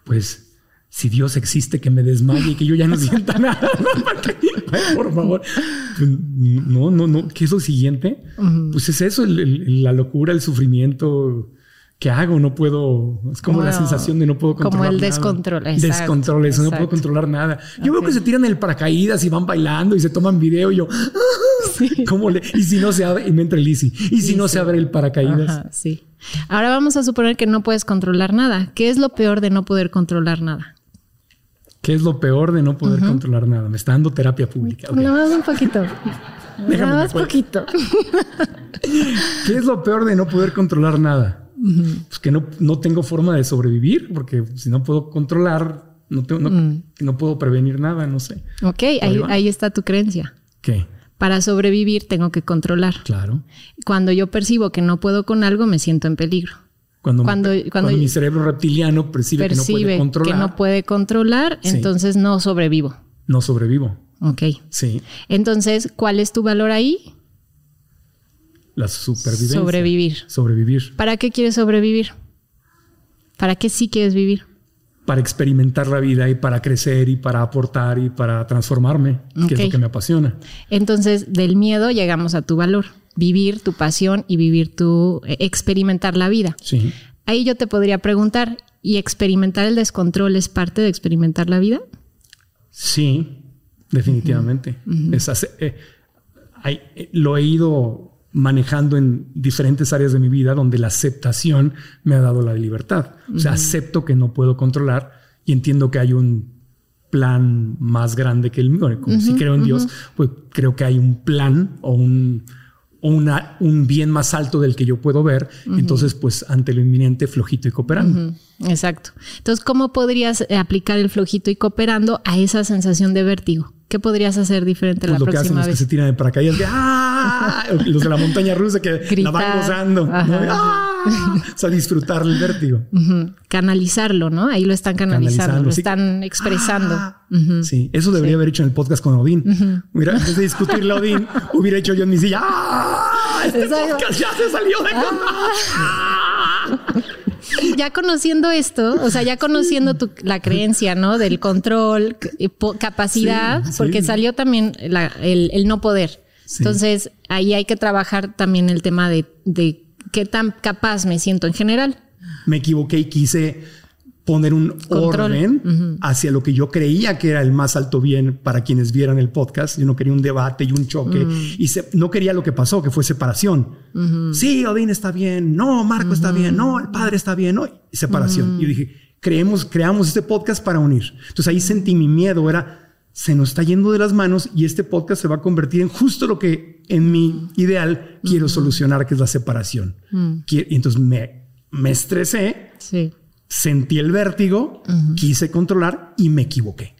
Pues si Dios existe, que me desmaye y que yo ya no sienta nada. Por favor. No, no, no. ¿Qué es lo siguiente? Pues es eso, la locura, el sufrimiento, ¿qué hago? No puedo. Es como la sensación de no puedo controlar. Como el descontrol. descontrol, eso, no puedo controlar nada. Yo veo que se tiran el paracaídas y van bailando y se toman video y yo. ¿Cómo le? Y si no se abre, y me entra el easy. Y si no se abre el paracaídas. sí. Ahora vamos a suponer que no puedes controlar nada. ¿Qué es lo peor de no poder controlar nada? ¿Qué es lo peor de no poder controlar nada? Me está dando terapia pública. Okay. más un poquito. Nada más poquito. ¿Qué es lo peor de no poder controlar nada? Pues que no, no tengo forma de sobrevivir, porque si no puedo controlar, no, tengo, mm. no, puedo prevenir nada, no sé. Ok, ahí, ahí, está tu creencia. ¿Qué? Para sobrevivir tengo que controlar. Claro. Cuando yo percibo que no puedo con algo, me siento en peligro. Cuando, cuando, cuando, mi cerebro reptiliano percibe, que no puede controlar, que no puede controlar entonces no sobrevivo. No sobrevivo. Ok. Sí. Entonces, ¿cuál es tu valor ahí? La supervivencia. Sobrevivir. Sobrevivir. ¿Para qué quieres sobrevivir? ¿Para qué sí quieres vivir? Para experimentar la vida y para crecer y para aportar y para transformarme, que es lo que me apasiona. Entonces, del miedo llegamos a tu valor, vivir tu pasión y vivir tu, eh, experimentar la vida. Sí. Ahí yo te podría preguntar, ¿y experimentar el descontrol es parte de experimentar la vida? Sí, definitivamente. Eh, eh, lo he ido manejando en diferentes áreas de mi vida donde la aceptación me ha dado la libertad. O sea, acepto que no puedo controlar y entiendo que hay un plan más grande que el mío. Como si creo en Dios, pues creo que hay un plan o un, una, un bien más alto del que yo puedo ver. Entonces, pues ante lo inminente, flojito y cooperando. Exacto. Entonces, ¿cómo podrías aplicar el flojito y cooperando a esa sensación de vértigo? ¿Qué podrías hacer diferente pues la próxima vez? Lo que hacen es que se tiran de paracaídas de ¡ah! Los de la montaña rusa que la van gozando. ¡Ah! O sea, disfrutar el vértigo. Canalizarlo, ¿no? Ahí lo están canalizando, lo están expresando. Ah. Sí, eso debería haber hecho en el podcast con Odín. Mira, antes de discutirle a Odín, hubiera hecho yo en mi silla. ¡Ah! Este podcast ya se salió de ah ya conociendo esto, o sea, ya conociendo la creencia, ¿no? Del control, capacidad, porque salió también el, no poder. Entonces, ahí hay que trabajar también el tema de, de qué tan capaz me siento en general. Me equivoqué y quise poner un orden hacia lo que yo creía que era el más alto bien para quienes vieran el podcast. Yo no quería un debate y un choque y no quería lo que pasó, que fue separación. Sí, Odín está bien. No, Marco está bien. No, el padre está bien. No, separación. Y yo dije, creemos, creamos este podcast para unir. Entonces ahí sentí mi miedo. Era, se nos está yendo de las manos y este podcast se va a convertir en justo lo que en mi ideal quiero solucionar, que es la separación. Y entonces me, me estresé. Sí sentí el vértigo, quise controlar y me equivoqué.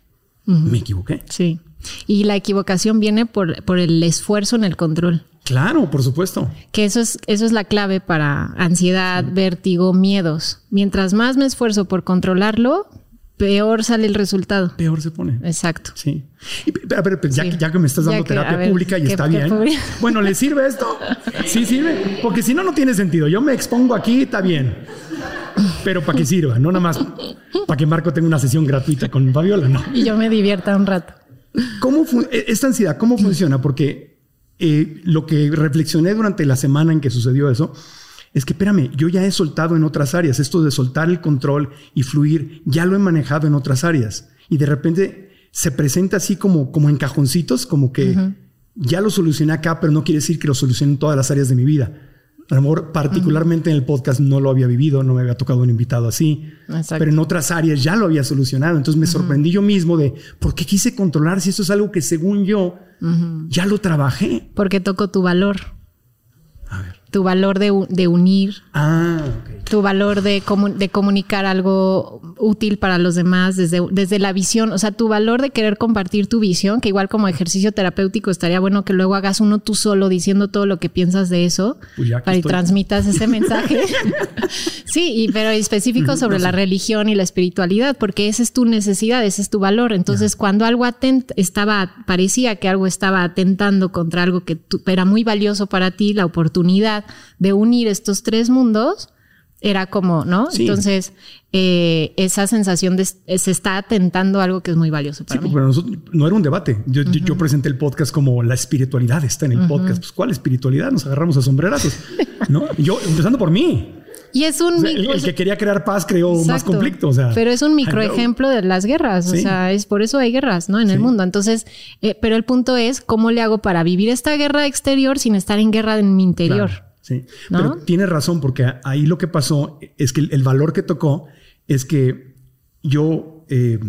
Me equivoqué. Sí. Y la equivocación viene por, por el esfuerzo en el control. Claro, por supuesto. Que eso es, eso es la clave para ansiedad, vértigo, miedos. Mientras más me esfuerzo por controlarlo, peor sale el resultado. Peor se pone. Exacto. Sí. a ver, pues, ya, que me estás dando terapia pública y está bien. Bueno, ¿le sirve esto? Sí sirve. Porque si no, no tiene sentido. Yo me expongo aquí, está bien. Pero para que sirva, no nada más para que Marco tenga una sesión gratuita con Fabiola, no. Y yo me divierta un rato. ¿Cómo e, esta ansiedad, cómo funciona? Porque eh, lo que reflexioné durante la semana en que sucedió eso es que, espérame, yo ya he soltado en otras áreas. Esto de soltar el control y fluir, ya lo he manejado en otras áreas. Y de repente se presenta así como, como en cajoncitos, como que ya lo solucioné acá, pero no quiere decir que lo solucioné en todas las áreas de mi vida. A lo mejor particularmente en el podcast no lo había vivido, no me había tocado un invitado así, pero en otras áreas ya lo había solucionado. Entonces me sorprendí yo mismo de por qué quise controlar si esto es algo que según yo ya lo trabajé. Porque tocó tu valor. A ver tu valor de, de unir, ah, tu valor de, de, comunicar algo útil para los demás desde, desde la visión, o sea, tu valor de querer compartir tu visión, que igual como ejercicio terapéutico estaría bueno que luego hagas uno tú solo diciendo todo lo que piensas de eso para que transmitas ese mensaje. sí, y, pero específico sobre la religión y la espiritualidad, porque esa es tu necesidad, ese es tu valor. Entonces, cuando algo atent estaba, parecía que algo estaba atentando contra algo que era muy valioso para ti, la oportunidad, de unir estos tres mundos era como, ¿no? Entonces, eh, esa sensación de se está atentando a algo que es muy valioso para sí, Pero nosotros, no era un debate. Yo, presenté el podcast como la espiritualidad está en el podcast. Pues, ¿cuál espiritualidad? Nos agarramos a sombrerazos, ¿no? Yo, empezando por mí. Y es un el, que quería crear paz creó más conflicto. O sea, pero es un microejemplo de las guerras. O sea, es por eso hay guerras, ¿no? En el mundo. Entonces, eh, pero el punto es cómo le hago para vivir esta guerra exterior sin estar en guerra en mi interior. Sí, pero tiene razón porque ahí lo que pasó es que el, valor que tocó es que yo eh,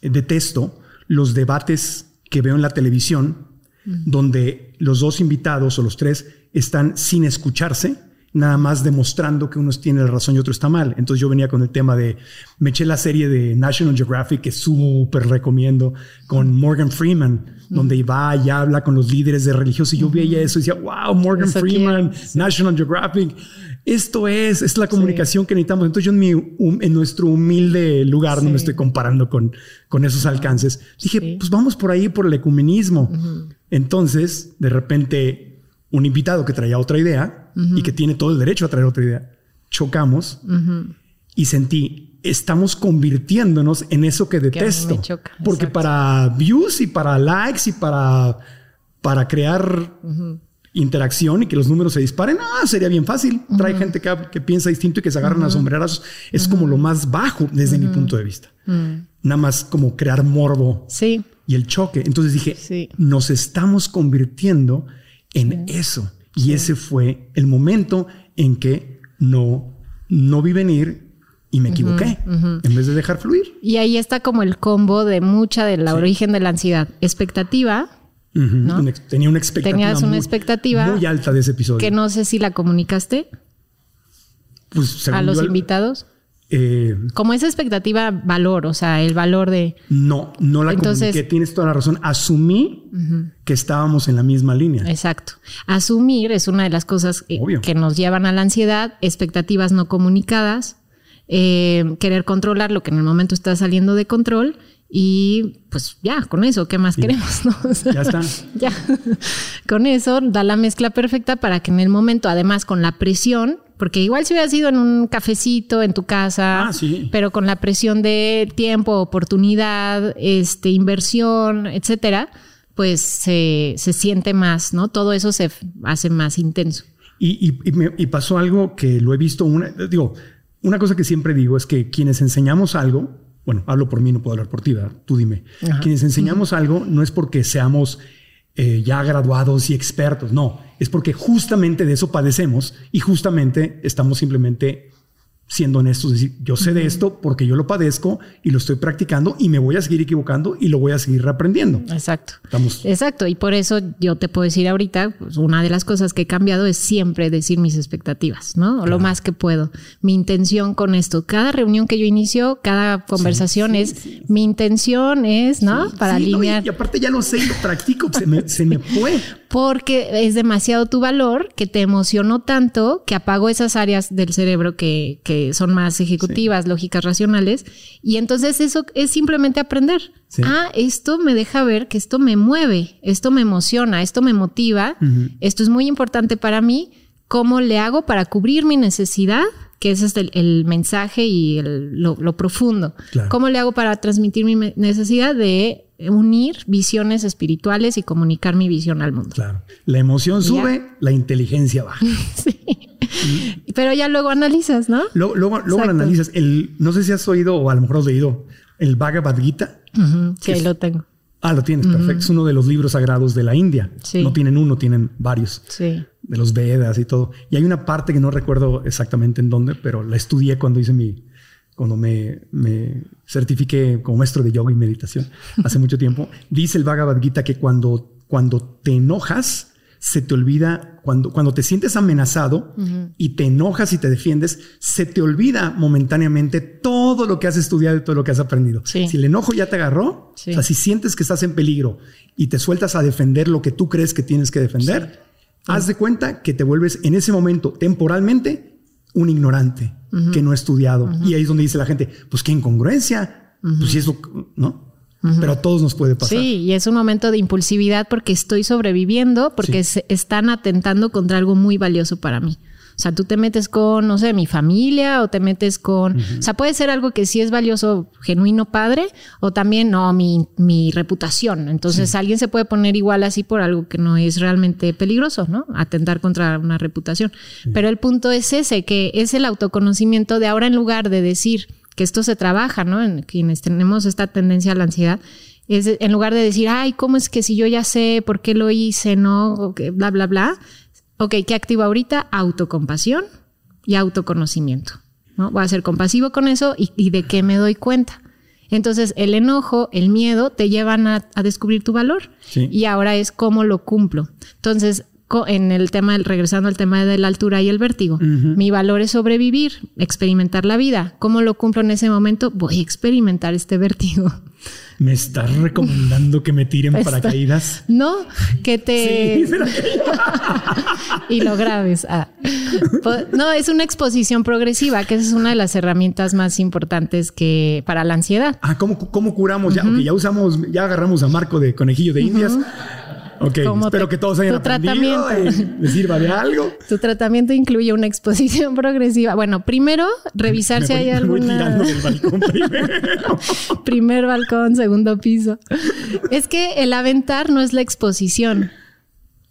detesto los debates que veo en la televisión donde los dos invitados o los tres están sin escucharse nada más demostrando que uno tiene la razón y otro está mal. Entonces yo venía con el tema de, me eché la serie de National Geographic que súper recomiendo con Morgan Freeman, donde va y habla con los líderes de religiosos. Y yo veía eso y decía, wow, Morgan Freeman, National Geographic. Esto es, es la comunicación que necesitamos. Entonces yo en, mi, en nuestro humilde lugar, no me estoy comparando con, con esos alcances, dije, pues vamos por ahí, por el ecumenismo. Entonces, de repente un invitado que traía otra idea y que tiene todo el derecho a traer otra idea. Chocamos y sentí, estamos convirtiéndonos en eso que detesto. porque para views y para likes y para, para crear interacción y que los números se disparen, ah, sería bien fácil. Trae gente que, piensa distinto y que se agarran a sombreras. Es como lo más bajo desde mi punto de vista. Nada más como crear morbo. Sí. Y el choque. Entonces dije, nos estamos convirtiendo en eso. Y ese fue el momento en que no, no vi venir y me equivoqué en vez de dejar fluir. Y ahí está como el combo de mucha de la origen de la ansiedad. Expectativa. Tenía una expectativa. Tenías una expectativa muy alta de ese episodio. Que no sé si la comunicaste. Pues, a los invitados. Eh, como esa expectativa valor, o sea, el valor de... No, no la Entonces, comuniqué, tienes toda la razón. Asumí que estábamos en la misma línea. Exacto. Asumir es una de las cosas que nos llevan a la ansiedad, expectativas no comunicadas, eh, querer controlar lo que en el momento está saliendo de control y pues ya, con eso, ¿qué más queremos? ya está. Ya. con eso da la mezcla perfecta para que en el momento, además con la presión, porque igual si hubiera sido en un cafecito en tu casa, ah, pero con la presión de tiempo, oportunidad, este, inversión, etcétera, pues se, siente más, ¿no? Todo eso se hace más intenso. Y, y, pasó algo que lo he visto, una, digo, una cosa que siempre digo es que quienes enseñamos algo, bueno, hablo por mí, no puedo hablar por ti, ¿verdad? Tú dime. Quienes enseñamos algo no es porque seamos eh, ya graduados y expertos, no, es porque justamente de eso padecemos y justamente estamos simplemente siendo honestos, decir, yo sé de esto porque yo lo padezco y lo estoy practicando y me voy a seguir equivocando y lo voy a seguir reaprendiendo. Exacto. Exacto. Y por eso yo te puedo decir ahorita, pues una de las cosas que he cambiado es siempre decir mis expectativas, ¿no? Lo más que puedo. Mi intención con esto, cada reunión que yo inicio, cada conversación es, mi intención es, ¿no? Para alinear. y, aparte ya lo sé y lo practico, se me, se me fue porque es demasiado tu valor que te emocionó tanto que apago esas áreas del cerebro que, que son más ejecutivas, lógicas, racionales. Y entonces eso es simplemente aprender. Ah, esto me deja ver que esto me mueve, esto me emociona, esto me motiva, esto es muy importante para mí. ¿Cómo le hago para cubrir mi necesidad? Que ese es el, mensaje y lo, profundo. ¿Cómo le hago para transmitir mi necesidad de unir visiones espirituales y comunicar mi visión al mundo. Claro. La emoción sube, la inteligencia baja. sí. Pero ya luego analizas, ¿no? Luego, luego, analizas. El, no sé si has oído o a lo mejor has leído el Bhagavad Gita. Sí, ahí lo tengo. Ah, lo tienes, perfecto. Es uno de los libros sagrados de la India. Sí. No tienen uno, tienen varios. Sí. De los Vedas y todo. Y hay una parte que no recuerdo exactamente en dónde, pero la estudié cuando hice mi, cuando me, me, certifiqué como maestro de yoga y meditación hace mucho tiempo, dice el Bhagavad Gita que cuando, cuando te enojas, se te olvida, cuando, cuando te sientes amenazado y te enojas y te defiendes, se te olvida momentáneamente todo lo que has estudiado y todo lo que has aprendido. Si el enojo ya te agarró, o sea, si sientes que estás en peligro y te sueltas a defender lo que tú crees que tienes que defender, haz de cuenta que te vuelves en ese momento temporalmente un ignorante que no ha estudiado. Y ahí es donde dice la gente, pues qué incongruencia, pues si eso, ¿no? Pero a todos nos puede pasar. Sí, y es un momento de impulsividad porque estoy sobreviviendo, porque se están atentando contra algo muy valioso para mí. O sea, tú te metes con, no sé, mi familia o te metes con... O sea, puede ser algo que sí es valioso, genuino padre, o también, no, mi, mi reputación. Entonces, alguien se puede poner igual así por algo que no es realmente peligroso, ¿no? Atentar contra una reputación. Pero el punto es ese, que es el autoconocimiento de ahora en lugar de decir que esto se trabaja, ¿no? En quienes tenemos esta tendencia a la ansiedad, es en lugar de decir, ay, ¿cómo es que si yo ya sé por qué lo hice, no? O que bla, bla, bla Ok, ¿qué activo ahorita? Autocompasión y autoconocimiento. ¿no? Voy a ser compasivo con eso y, de qué me doy cuenta. Entonces, el enojo, el miedo te llevan a, descubrir tu valor. Y ahora es cómo lo cumplo. Entonces, en el tema, regresando al tema de la altura y el vértigo, mi valor es sobrevivir, experimentar la vida. ¿Cómo lo cumplo en ese momento? Voy a experimentar este vértigo. ¿Me estás recomendando que me tiren paracaídas? No, que te... Sí, y lo grabes. Ah. Pues, no, es una exposición progresiva, que es una de las herramientas más importantes que para la ansiedad. Ah, ¿cómo, cómo curamos? ya, ya usamos, ya agarramos a Marco de Conejillo de Indias. Ok, espero que todos hayan aprendido tratamiento. y sirva de algo. Tu tratamiento incluye una exposición progresiva. Bueno, primero revisar si hay alguna. Voy del balcón primero. Primer balcón, segundo piso. Es que el aventar no es la exposición.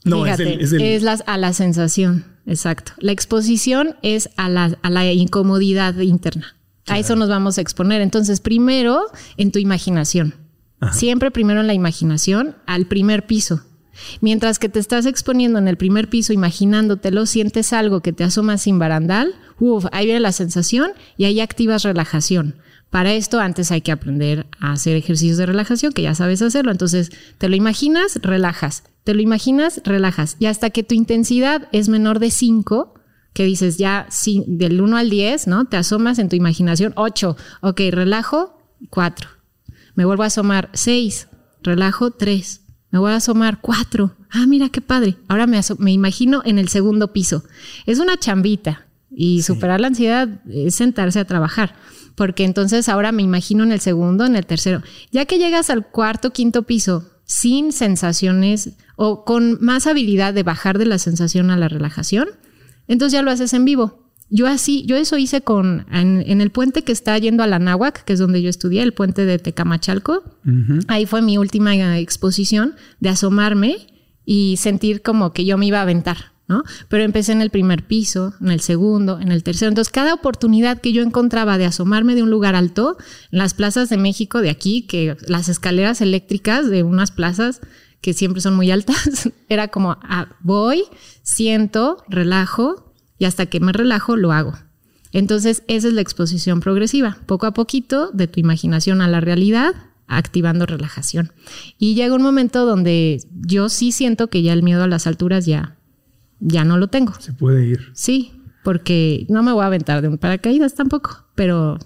No, es, el, es, a la sensación. Exacto. La exposición es a la, a la incomodidad interna. A eso nos vamos a exponer. Entonces, primero en tu imaginación. Siempre primero en la imaginación, al primer piso. Mientras que te estás exponiendo en el primer piso, imaginándotelo, sientes algo que te asoma sin barandal, uf, ahí viene la sensación y ahí activas relajación. Para esto antes hay que aprender a hacer ejercicios de relajación, que ya sabes hacerlo. Entonces, te lo imaginas, relajas. Te lo imaginas, relajas. Y hasta que tu intensidad es menor de 5, que dices ya del 1 al 10, ¿no? Te asomas en tu imaginación, 8. Ok, relajo, 4. Me vuelvo a asomar, 6. Relajo, 3. Me voy a asomar cuatro. Ah, mira qué padre. Ahora me, me imagino en el segundo piso. Es una chambita y superar la ansiedad es sentarse a trabajar. Porque entonces ahora me imagino en el segundo, en el tercero. Ya que llegas al cuarto, quinto piso, sin sensaciones o con más habilidad de bajar de la sensación a la relajación, entonces ya lo haces en vivo. Yo así, yo eso hice con, en, el puente que está yendo a la Náhuac, que es donde yo estudié, el puente de Tecamachalco. Ahí fue mi última exposición de asomarme y sentir como que yo me iba a aventar, ¿no? Pero empecé en el primer piso, en el segundo, en el tercero. Entonces, cada oportunidad que yo encontraba de asomarme de un lugar alto, en las plazas de México de aquí, que las escaleras eléctricas de unas plazas que siempre son muy altas, era como, ah, voy, siento, relajo, y hasta que me relajo lo hago. Entonces, esa es la exposición progresiva, poco a poquito, de tu imaginación a la realidad, activando relajación. Y llega un momento donde yo sí siento que ya el miedo a las alturas ya, ya no lo tengo. Se puede ir. Sí, porque no me voy a aventar de un paracaídas tampoco, pero...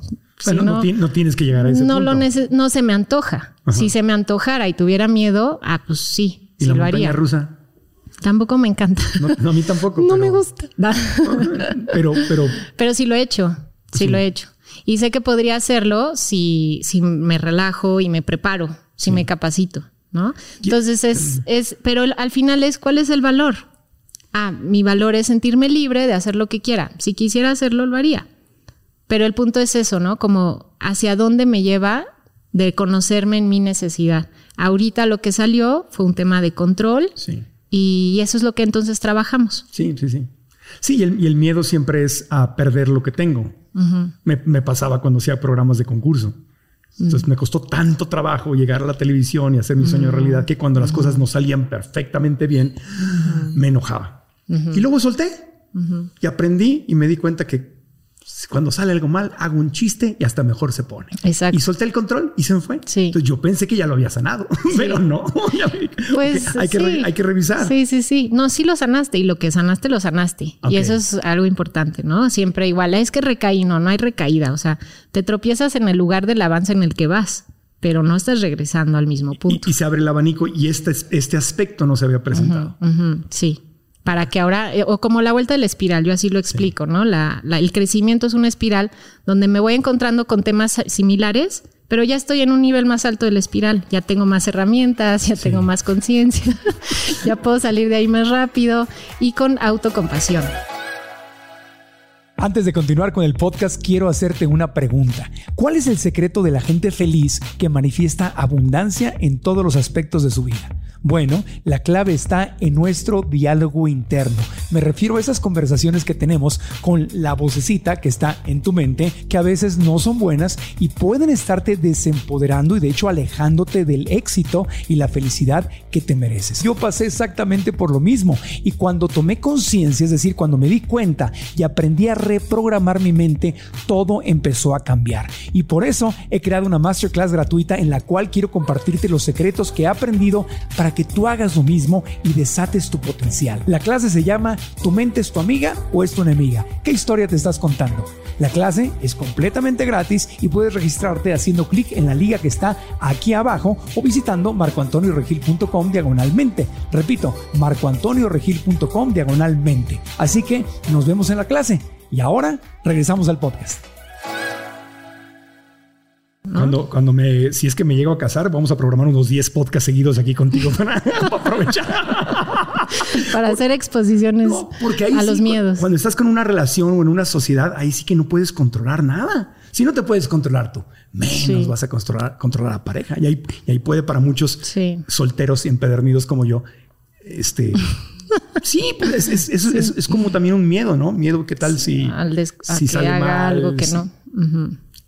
Bueno, no, tienes que llegar a ese no punto. Lo no se me antoja. Si se me antojara y tuviera miedo, ah, pues sí, ¿Y sí la lo montaña rusa? Tampoco me encanta. No, a mí tampoco. no me gusta. pero, pero. Pero sí lo he hecho. Sí, lo he hecho. Y sé que podría hacerlo si, si me relajo y me preparo, si me capacito, ¿no? Entonces es, es, pero al final es cuál es el valor. Ah, mi valor es sentirme libre de hacer lo que quiera. Si quisiera hacerlo, lo haría. Pero el punto es eso, ¿no? Como hacia dónde me lleva de conocerme en mi necesidad. Ahorita lo que salió fue un tema de control. Sí. Y eso es lo que entonces trabajamos. Sí, sí, sí. Sí, y el, miedo siempre es a perder lo que tengo. me, pasaba cuando hacía programas de concurso. Entonces me costó tanto trabajo llegar a la televisión y hacer mi sueño realidad que cuando las cosas no salían perfectamente bien, me enojaba. Y luego solté y aprendí y me di cuenta que cuando sale algo mal, hago un chiste y hasta mejor se pone. Exacto. Y solté el control y se me fue. Sí. Entonces yo pensé que ya lo había sanado, pero no. pues hay, que hay que revisar. Sí, sí, sí. No, sí lo sanaste y lo que sanaste, lo sanaste. Y eso es algo importante, ¿no? Siempre igual. Es que recaí, no, no hay recaída. O sea, te tropiezas en el lugar del avance en el que vas pero no estás regresando al mismo punto. Y, se abre el abanico y este, este aspecto no se había presentado. sí para que ahora, eh, o como la vuelta de la espiral, yo así lo explico, ¿no? La, el crecimiento es una espiral donde me voy encontrando con temas similares, pero ya estoy en un nivel más alto de la espiral, ya tengo más herramientas, ya tengo más conciencia, ya puedo salir de ahí más rápido y con autocompasión. Antes de continuar con el podcast, quiero hacerte una pregunta. ¿Cuál es el secreto de la gente feliz que manifiesta abundancia en todos los aspectos de su vida? Bueno, la clave está en nuestro diálogo interno. Me refiero a esas conversaciones que tenemos con la vocecita que está en tu mente, que a veces no son buenas y pueden estarte desempoderando y de hecho alejándote del éxito y la felicidad que te mereces. Yo pasé exactamente por lo mismo y cuando tomé conciencia, es decir, cuando me di cuenta y aprendí a reprogramar mi mente, todo empezó a cambiar. Y por eso he creado una masterclass gratuita en la cual quiero compartirte los secretos que he aprendido para que tú hagas lo mismo y desates tu potencial. La clase se llama ¿Tu mente es tu amiga o es tu enemiga? ¿Qué historia te estás contando? La clase es completamente gratis y puedes registrarte haciendo clic en la liga que está aquí abajo o visitando marcoantonioregil.com diagonalmente. Repito, marcoantonioregil.com diagonalmente. Así que nos vemos en la clase. Y ahora regresamos al podcast. Cuando, cuando me, si es que me llego a casar, vamos a programar unos 10 podcasts seguidos aquí contigo para, aprovechar. Para hacer exposiciones a los miedos. Cuando estás con una relación o en una sociedad, ahí sí que no puedes controlar nada. Si no te puedes controlar tú, menos vas a controlar, controlar a pareja. Y ahí, y ahí puede para muchos solteros y empedernidos como yo, este... Sí, pues es, es, como también un miedo, ¿no? Miedo, ¿qué tal si, si sale mal, algo que no?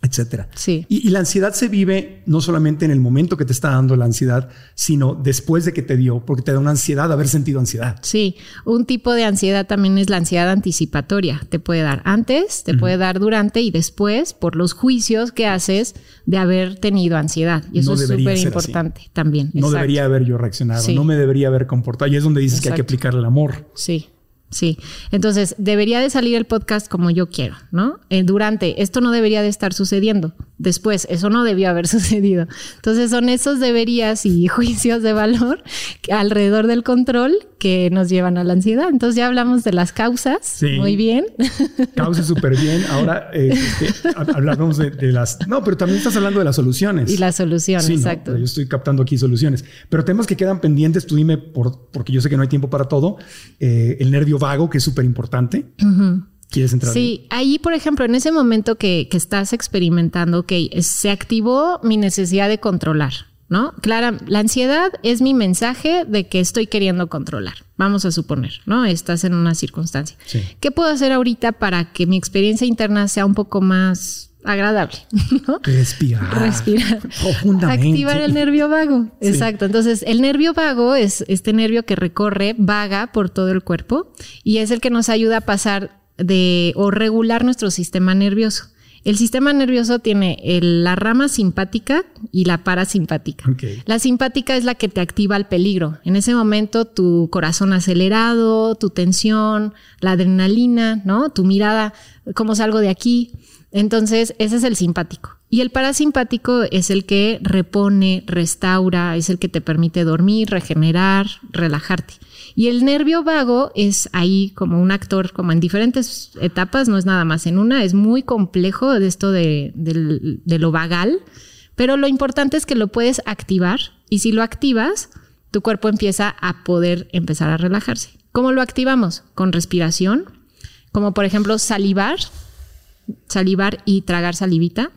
Etcétera. Sí. Y, la ansiedad se vive no solamente en el momento que te está dando la ansiedad, sino después de que te dio, porque te da una ansiedad haber sentido ansiedad. Sí, un tipo de ansiedad también es la ansiedad anticipatoria. Te puede dar antes, te puede dar durante y después por los juicios que haces de haber tenido ansiedad. Y eso es súper importante también. No debería haber yo reaccionado, no me debería haber comportado. Y es donde dices que hay que aplicar el amor. Sí. Sí, entonces debería de salir el podcast como yo quiero, ¿no? Eh, durante, esto no debería de estar sucediendo. Después, eso no debió haber sucedido. Entonces son esos deberías y juicios de valor alrededor del control que nos llevan a la ansiedad. Entonces ya hablamos de las causas. Sí. Muy bien. Causas súper bien. Ahora eh, este, hablamos de, las... No, pero también estás hablando de las soluciones. Y las soluciones, exacto. Yo estoy captando aquí soluciones. Pero temas que quedan pendientes, tú dime, por, porque yo sé que no hay tiempo para todo, eh, el nervio vago, que es súper importante. ¿Quieres entrar? Sí, ahí, por ejemplo, en ese momento que, que estás experimentando, que se activó mi necesidad de controlar. ¿no? Clara, la ansiedad es mi mensaje de que estoy queriendo controlar. Vamos a suponer, ¿no? Estás en una circunstancia. ¿Qué puedo hacer ahorita para que mi experiencia interna sea un poco más agradable? Respirar. Respirar. Profundamente. Activar el nervio vago. Exacto. Entonces, el nervio vago es este nervio que recorre, vaga por todo el cuerpo y es el que nos ayuda a pasar de o regular nuestro sistema nervioso. El sistema nervioso tiene la rama simpática y la parasimpática. La simpática es la que te activa el peligro. En ese momento tu corazón acelerado, tu tensión, la adrenalina, ¿no? Tu mirada, ¿cómo salgo de aquí? Entonces, ese es el simpático. Y el parasimpático es el que repone, restaura, es el que te permite dormir, regenerar, relajarte. Y el nervio vago es ahí como un actor, como en diferentes etapas, no es nada más en una, es muy complejo de esto de, lo vagal, pero lo importante es que lo puedes activar y si lo activas, tu cuerpo empieza a poder empezar a relajarse. ¿Cómo lo activamos? Con respiración, como por ejemplo salivar, salivar y tragar salivita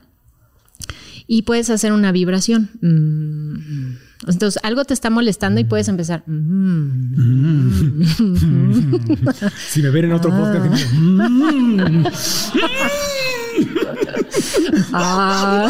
y puedes hacer una vibración. Mm. Entonces, algo te está molestando y puedes empezar. Mm. si me ven en otro podcast, ah.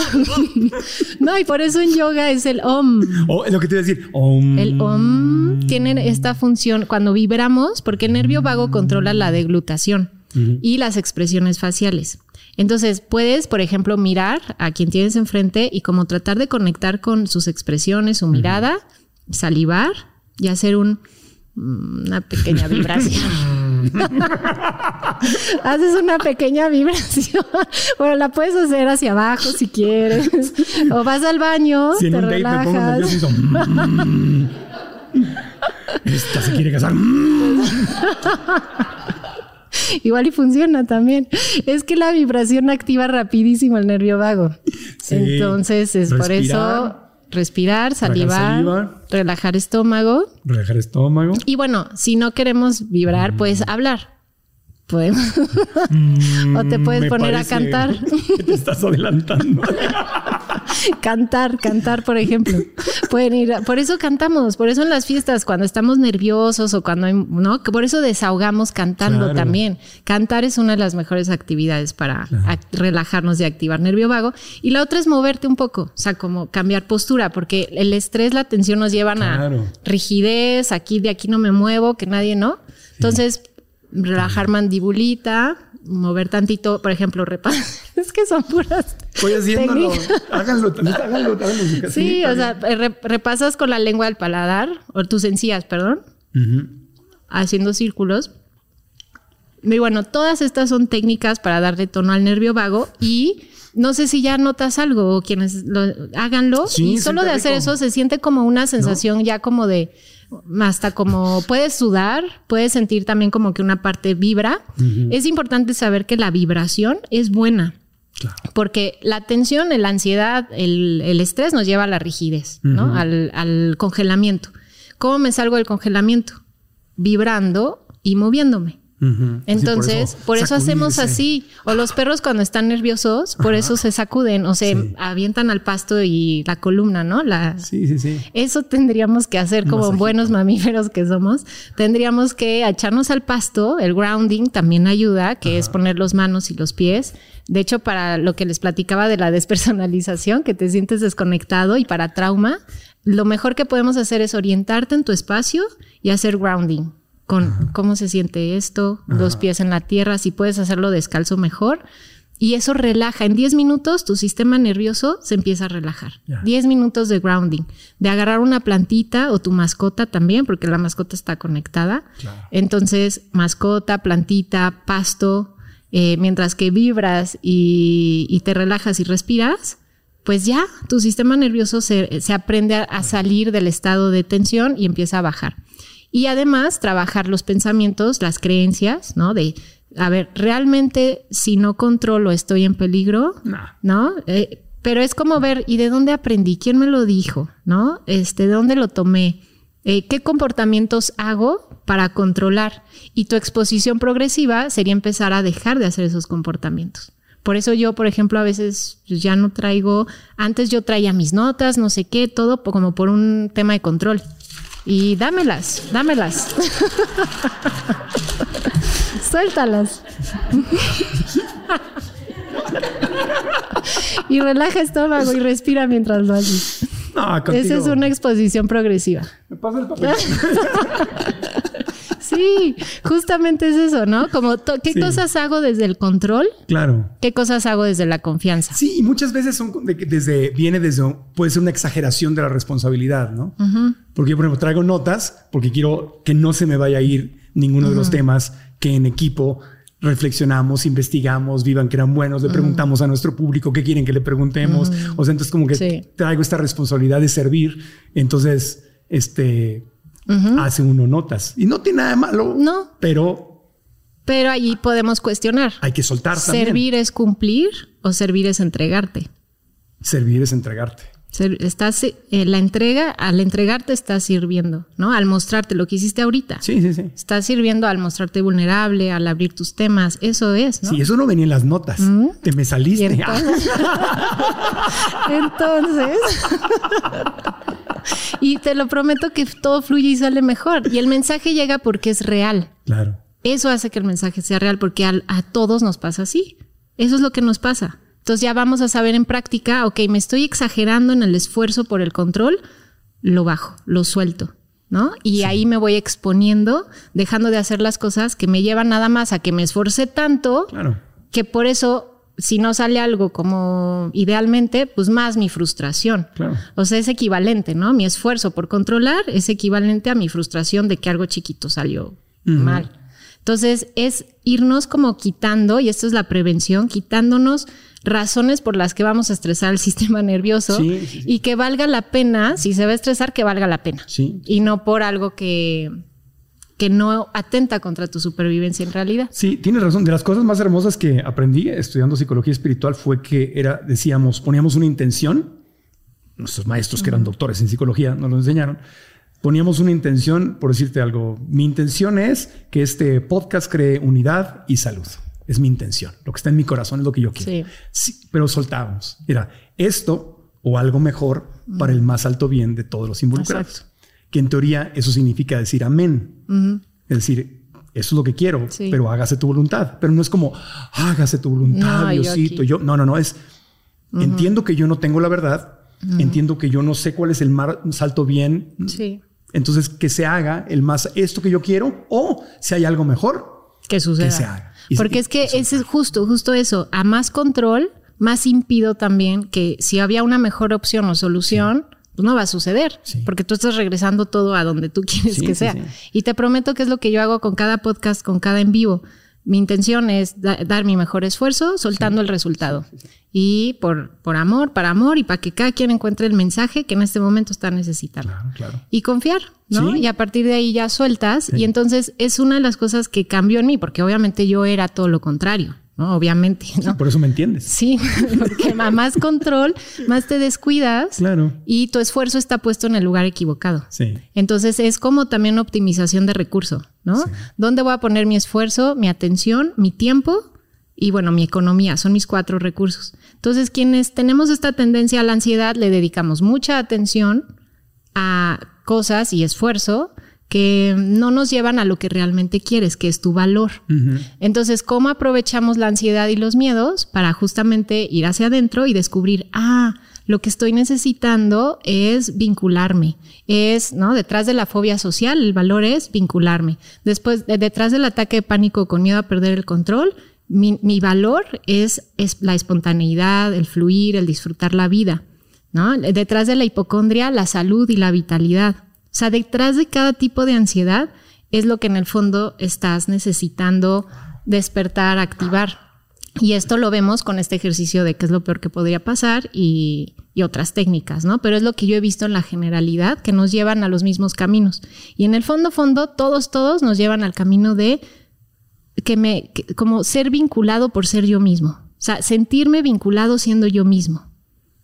No, y por eso en yoga es el om. Oh, es lo que te iba a decir. El om tiene esta función cuando vibramos, porque el nervio vago controla la deglutación y las expresiones faciales. Entonces, puedes, por ejemplo, mirar a quien tienes enfrente y como tratar de conectar con sus expresiones, su mirada, salivar y hacer un, mm, una pequeña vibración. Haces una pequeña vibración. Bueno, la puedes hacer hacia abajo si quieres. O vas al baño, te relajas. Esta se quiere casar. Igual y funciona también. Es que la vibración activa rapidísimo el nervio vago. Entonces es por eso respirar, salivar, relajar estómago. Relajar estómago. Y bueno, si no queremos vibrar, puedes hablar. Podemos. Mm, o te puedes poner a cantar. te estás adelantando. cantar, cantar, por ejemplo. Pueden ir, por eso cantamos, por eso en las fiestas, cuando estamos nerviosos o cuando hay, ¿no? Por eso desahogamos cantando también. Cantar es una de las mejores actividades para relajarnos y activar nervio vago. Y la otra es moverte un poco, o sea, como cambiar postura, porque el estrés, la tensión nos llevan a rigidez, aquí de aquí no me muevo, que nadie, ¿no? Entonces, relajar mandibulita, mover tantito, por ejemplo, repas. es que son puras. Voy haciéndolo. háganlo, háganlo, háganlo. Sí, o sea, repasas con la lengua del paladar, o tus encías, perdón, haciendo círculos. Y bueno, todas estas son técnicas para darle tono al nervio vago y no sé si ya notas algo o quienes lo háganlo y solo de hacer eso se siente como una sensación ya como de hasta como puedes sudar, puedes sentir también como que una parte vibra. Es importante saber que la vibración es buena. Porque la tensión, la ansiedad, el, estrés nos lleva a la rigidez, ¿no? Al, al, congelamiento. ¿Cómo me salgo del congelamiento? Vibrando y moviéndome. Entonces, por eso, hacemos así. O los perros cuando están nerviosos, por eso se sacuden o se avientan al pasto y la columna, ¿no? La... Sí, sí, sí. Eso tendríamos que hacer como buenos mamíferos que somos. Tendríamos que echarnos al pasto. El grounding también ayuda, que es poner los manos y los pies. De hecho, para lo que les platicaba de la despersonalización, que te sientes desconectado y para trauma, lo mejor que podemos hacer es orientarte en tu espacio y hacer grounding con cómo se siente esto, dos pies en la tierra, si puedes hacerlo descalzo mejor. Y eso relaja. En 10 minutos tu sistema nervioso se empieza a relajar. 10 minutos de grounding, de agarrar una plantita o tu mascota también, porque la mascota está conectada. Entonces, mascota, plantita, pasto, eh, mientras que vibras y, te relajas y respiras, pues ya tu sistema nervioso se, aprende a salir del estado de tensión y empieza a bajar. Y además trabajar los pensamientos, las creencias, ¿no? De, a ver, realmente si no controlo estoy en peligro, ¿no? Eh, pero es como ver, ¿y de dónde aprendí? ¿Quién me lo dijo? ¿No? Este, ¿de dónde lo tomé? Eh, ¿Qué comportamientos hago para controlar? Y tu exposición progresiva sería empezar a dejar de hacer esos comportamientos. Por eso yo, por ejemplo, a veces pues, ya no traigo, antes yo traía mis notas, no sé qué, todo como por un tema de control y dámelas, dámelas. Suéltalas. y relaja estómago y respira mientras lo haces. Esa es una exposición progresiva. Me pasa el papel. Sí, justamente es eso, ¿no? Como qué cosas hago desde el control. Claro. ¿Qué cosas hago desde la confianza? Sí, y muchas veces son desde, viene desde, puede ser una exageración de la responsabilidad, ¿no? Porque yo, por ejemplo, traigo notas porque quiero que no se me vaya a ir ninguno de los temas que en equipo reflexionamos, investigamos, vivan que eran buenos, le preguntamos a nuestro público qué quieren que le preguntemos. O sea, entonces como que traigo esta responsabilidad de servir. Entonces, este, hace uno notas. Y no tiene nada de malo. No. Pero... Pero allí podemos cuestionar. Hay que soltar ¿Servir es cumplir o servir es entregarte? Servir es entregarte. Estás, eh, la entrega, al entregarte estás sirviendo, ¿no? Al mostrarte lo que hiciste ahorita. Sí, sí, sí. Estás sirviendo al mostrarte vulnerable, al abrir tus temas. Eso es, ¿no? Sí, eso no venía en las notas. Te me saliste. entonces, entonces y te lo prometo que todo fluye y sale mejor. Y el mensaje llega porque es real. Claro. Eso hace que el mensaje sea real porque a todos nos pasa así. Eso es lo que nos pasa. Entonces ya vamos a saber en práctica, ok, me estoy exagerando en el esfuerzo por el control, lo bajo, lo suelto, ¿no? Y ahí me voy exponiendo, dejando de hacer las cosas que me llevan nada más a que me esforce tanto, que por eso, si no sale algo como idealmente, pues más mi frustración. O sea, es equivalente, ¿no? Mi esfuerzo por controlar es equivalente a mi frustración de que algo chiquito salió mal. Entonces es irnos como quitando, y esto es la prevención, quitándonos razones por las que vamos a estresar el sistema nervioso y que valga la pena, si se va a estresar, que valga la pena. Y no por algo que, que no atenta contra tu supervivencia en realidad. Sí, tienes razón. De las cosas más hermosas que aprendí estudiando psicología espiritual fue que era, decíamos, poníamos una intención. Nuestros maestros que eran doctores en psicología nos lo enseñaron. Poníamos una intención, por decirte algo, mi intención es que este podcast cree unidad y salud. Es mi intención. Lo que está en mi corazón es lo que yo quiero. Sí. pero soltábamos. Era esto o algo mejor para el más alto bien de todos los involucrados. Que en teoría eso significa decir amén. Es decir, eso es lo que quiero, pero hágase tu voluntad. Pero no es como hágase tu voluntad, no, Diosito. Yo, no, no, no. Es entiendo que yo no tengo la verdad. Entiendo que yo no sé cuál es el más alto bien. Sí. Entonces, que se haga el más esto que yo quiero o si hay algo mejor, que suceda. Que se haga. Porque es que es justo, justo eso. A más control, más impido también que si había una mejor opción o solución, pues no va a suceder. Porque tú estás regresando todo a donde tú quieres que sea. Y te prometo que es lo que yo hago con cada podcast, con cada en vivo. Mi intención es dar mi mejor esfuerzo soltando el resultado. Y por, por amor, para amor y para que cada quien encuentre el mensaje que en este momento está necesitando. Y confiar, ¿no? Y a partir de ahí ya sueltas. Y entonces es una de las cosas que cambió en mí, porque obviamente yo era todo lo contrario. Obviamente. ¿no? por eso me entiendes. Sí, porque más control, más te descuidas. Claro. Y tu esfuerzo está puesto en el lugar equivocado. Sí. Entonces es como también optimización de recurso, ¿no? ¿Dónde voy a poner mi esfuerzo, mi atención, mi tiempo y bueno, mi economía? Son mis cuatro recursos. Entonces, quienes tenemos esta tendencia a la ansiedad, le dedicamos mucha atención a cosas y esfuerzo que no nos llevan a lo que realmente quieres, que es tu valor. Entonces, ¿cómo aprovechamos la ansiedad y los miedos para justamente ir hacia adentro y descubrir, ah, lo que estoy necesitando es vincularme, es, ¿no? Detrás de la fobia social, el valor es vincularme. Después, detrás del ataque de pánico con miedo a perder el control, mi, mi valor es, es la espontaneidad, el fluir, el disfrutar la vida, ¿no? Detrás de la hipocondria, la salud y la vitalidad. O sea, detrás de cada tipo de ansiedad es lo que en el fondo estás necesitando despertar, activar. Y esto lo vemos con este ejercicio de qué es lo peor que podría pasar y, otras técnicas, ¿no? Pero es lo que yo he visto en la generalidad que nos llevan a los mismos caminos. Y en el fondo, fondo, todos, todos nos llevan al camino de que me, como ser vinculado por ser yo mismo. O sea, sentirme vinculado siendo yo mismo.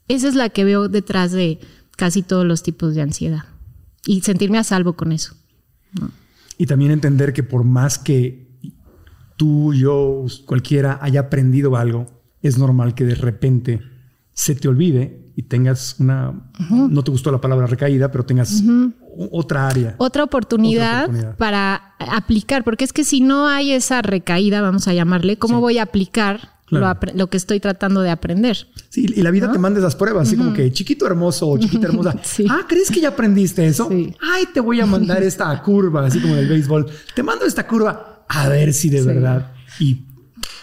Esa es la que veo detrás de casi todos los tipos de ansiedad y sentirme a salvo con eso. Y también entender que por más que tú, yo, cualquiera haya aprendido algo, es normal que de repente se te olvide y tengas una, no te gustó la palabra recaída, pero tengas otra área. Otra oportunidad, para aplicar, porque es que si no hay esa recaída, vamos a llamarle, ¿cómo voy a aplicar lo, que estoy tratando de aprender. Sí, y la vida te manda esas pruebas, así como que chiquito hermoso o chiquita hermosa. Ah, ¿crees que ya aprendiste eso? Ay, te voy a mandar esta curva, así como en el béisbol. Te mando esta curva a ver si de verdad. Y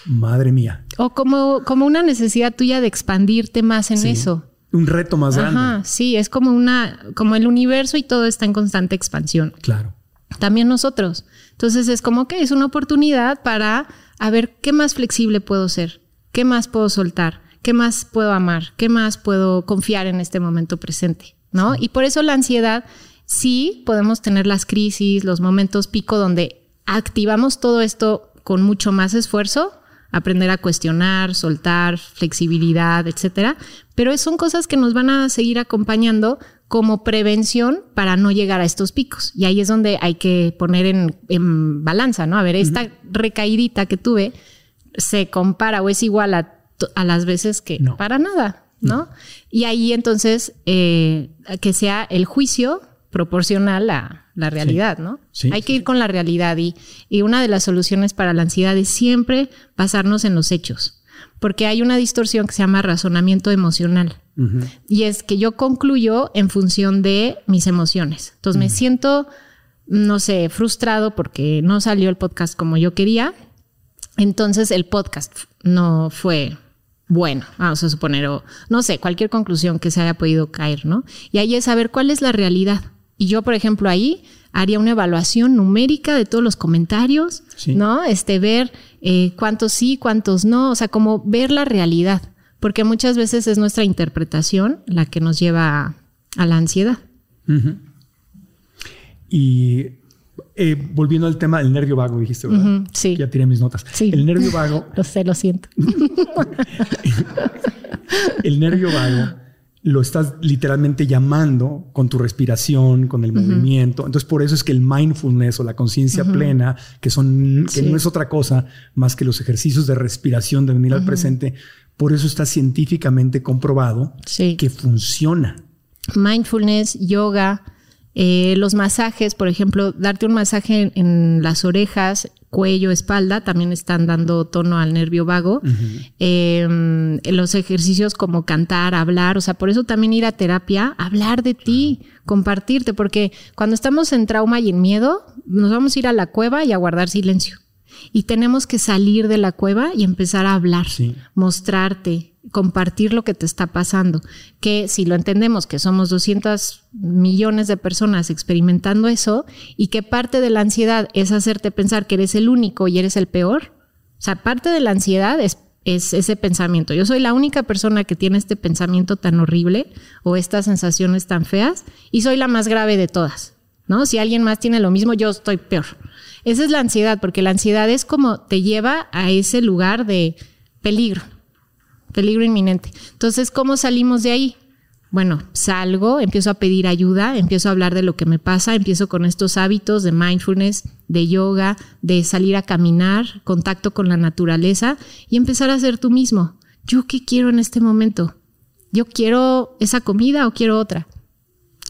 madre mía. O como, como una necesidad tuya de expandirte más en eso. Un reto más grande. Sí, es como una, como el universo y todo está en constante expansión. Claro. También nosotros. Entonces es como que es una oportunidad para a ver qué más flexible puedo ser, qué más puedo soltar, qué más puedo amar, qué más puedo confiar en este momento presente, ¿no? Y por eso la ansiedad, sí podemos tener las crisis, los momentos pico donde activamos todo esto con mucho más esfuerzo, aprender a cuestionar, soltar, flexibilidad, etcétera. Pero son cosas que nos van a seguir acompañando como prevención para no llegar a estos picos. Y ahí es donde hay que poner en, balanza, ¿no? A ver, esta recaídita que tuve se compara o es igual a, las veces que para nada, ¿no? Y ahí entonces eh, que sea el juicio proporcional a la realidad, ¿no? Hay que ir con la realidad y, y, una de las soluciones para la ansiedad es siempre basarnos en los hechos, porque hay una distorsión que se llama razonamiento emocional. Y es que yo concluyo en función de mis emociones. Entonces me siento, no sé, frustrado porque no salió el podcast como yo quería. Entonces el podcast no fue bueno, vamos a suponer, o no sé, cualquier conclusión que se haya podido caer, ¿no? Y ahí es saber cuál es la realidad. Y yo, por ejemplo, ahí haría una evaluación numérica de todos los comentarios, ¿no? Este, ver eh, cuántos sí, cuántos no, o sea, como ver la realidad, porque muchas veces es nuestra interpretación la que nos lleva a, la ansiedad. Y eh, volviendo al tema del nervio vago, dijiste, ¿verdad? sí. Ya tiré mis notas. Sí. El nervio vago. lo sé, lo siento. el nervio vago lo estás literalmente llamando con tu respiración, con el movimiento. Entonces, por eso es que el mindfulness o la conciencia plena, que son, que no es otra cosa más que los ejercicios de respiración, de venir al presente, por eso está científicamente comprobado que funciona. Mindfulness, yoga, eh, los masajes, por ejemplo, darte un masaje en, las orejas, cuello, espalda, también están dando tono al nervio vago. Em, los ejercicios como cantar, hablar, o sea, por eso también ir a terapia, hablar de ti, compartirte, porque cuando estamos en trauma y en miedo, nos vamos a ir a la cueva y a guardar silencio. Y tenemos que salir de la cueva y empezar a hablar, mostrarte, compartir lo que te está pasando, que si lo entendemos que somos 200 millones de personas experimentando eso y que parte de la ansiedad es hacerte pensar que eres el único y eres el peor, o sea, parte de la ansiedad es, es ese pensamiento. Yo soy la única persona que tiene este pensamiento tan horrible o estas sensaciones tan feas y soy la más grave de todas, ¿no? Si alguien más tiene lo mismo, yo estoy peor. Esa es la ansiedad, porque la ansiedad es como te lleva a ese lugar de peligro peligro inminente. Entonces, ¿cómo salimos de ahí? Bueno, salgo, empiezo a pedir ayuda, empiezo a hablar de lo que me pasa, empiezo con estos hábitos de mindfulness, de yoga, de salir a caminar, contacto con la naturaleza y empezar a ser tú mismo. ¿Yo qué quiero en este momento? ¿Yo quiero esa comida o quiero otra?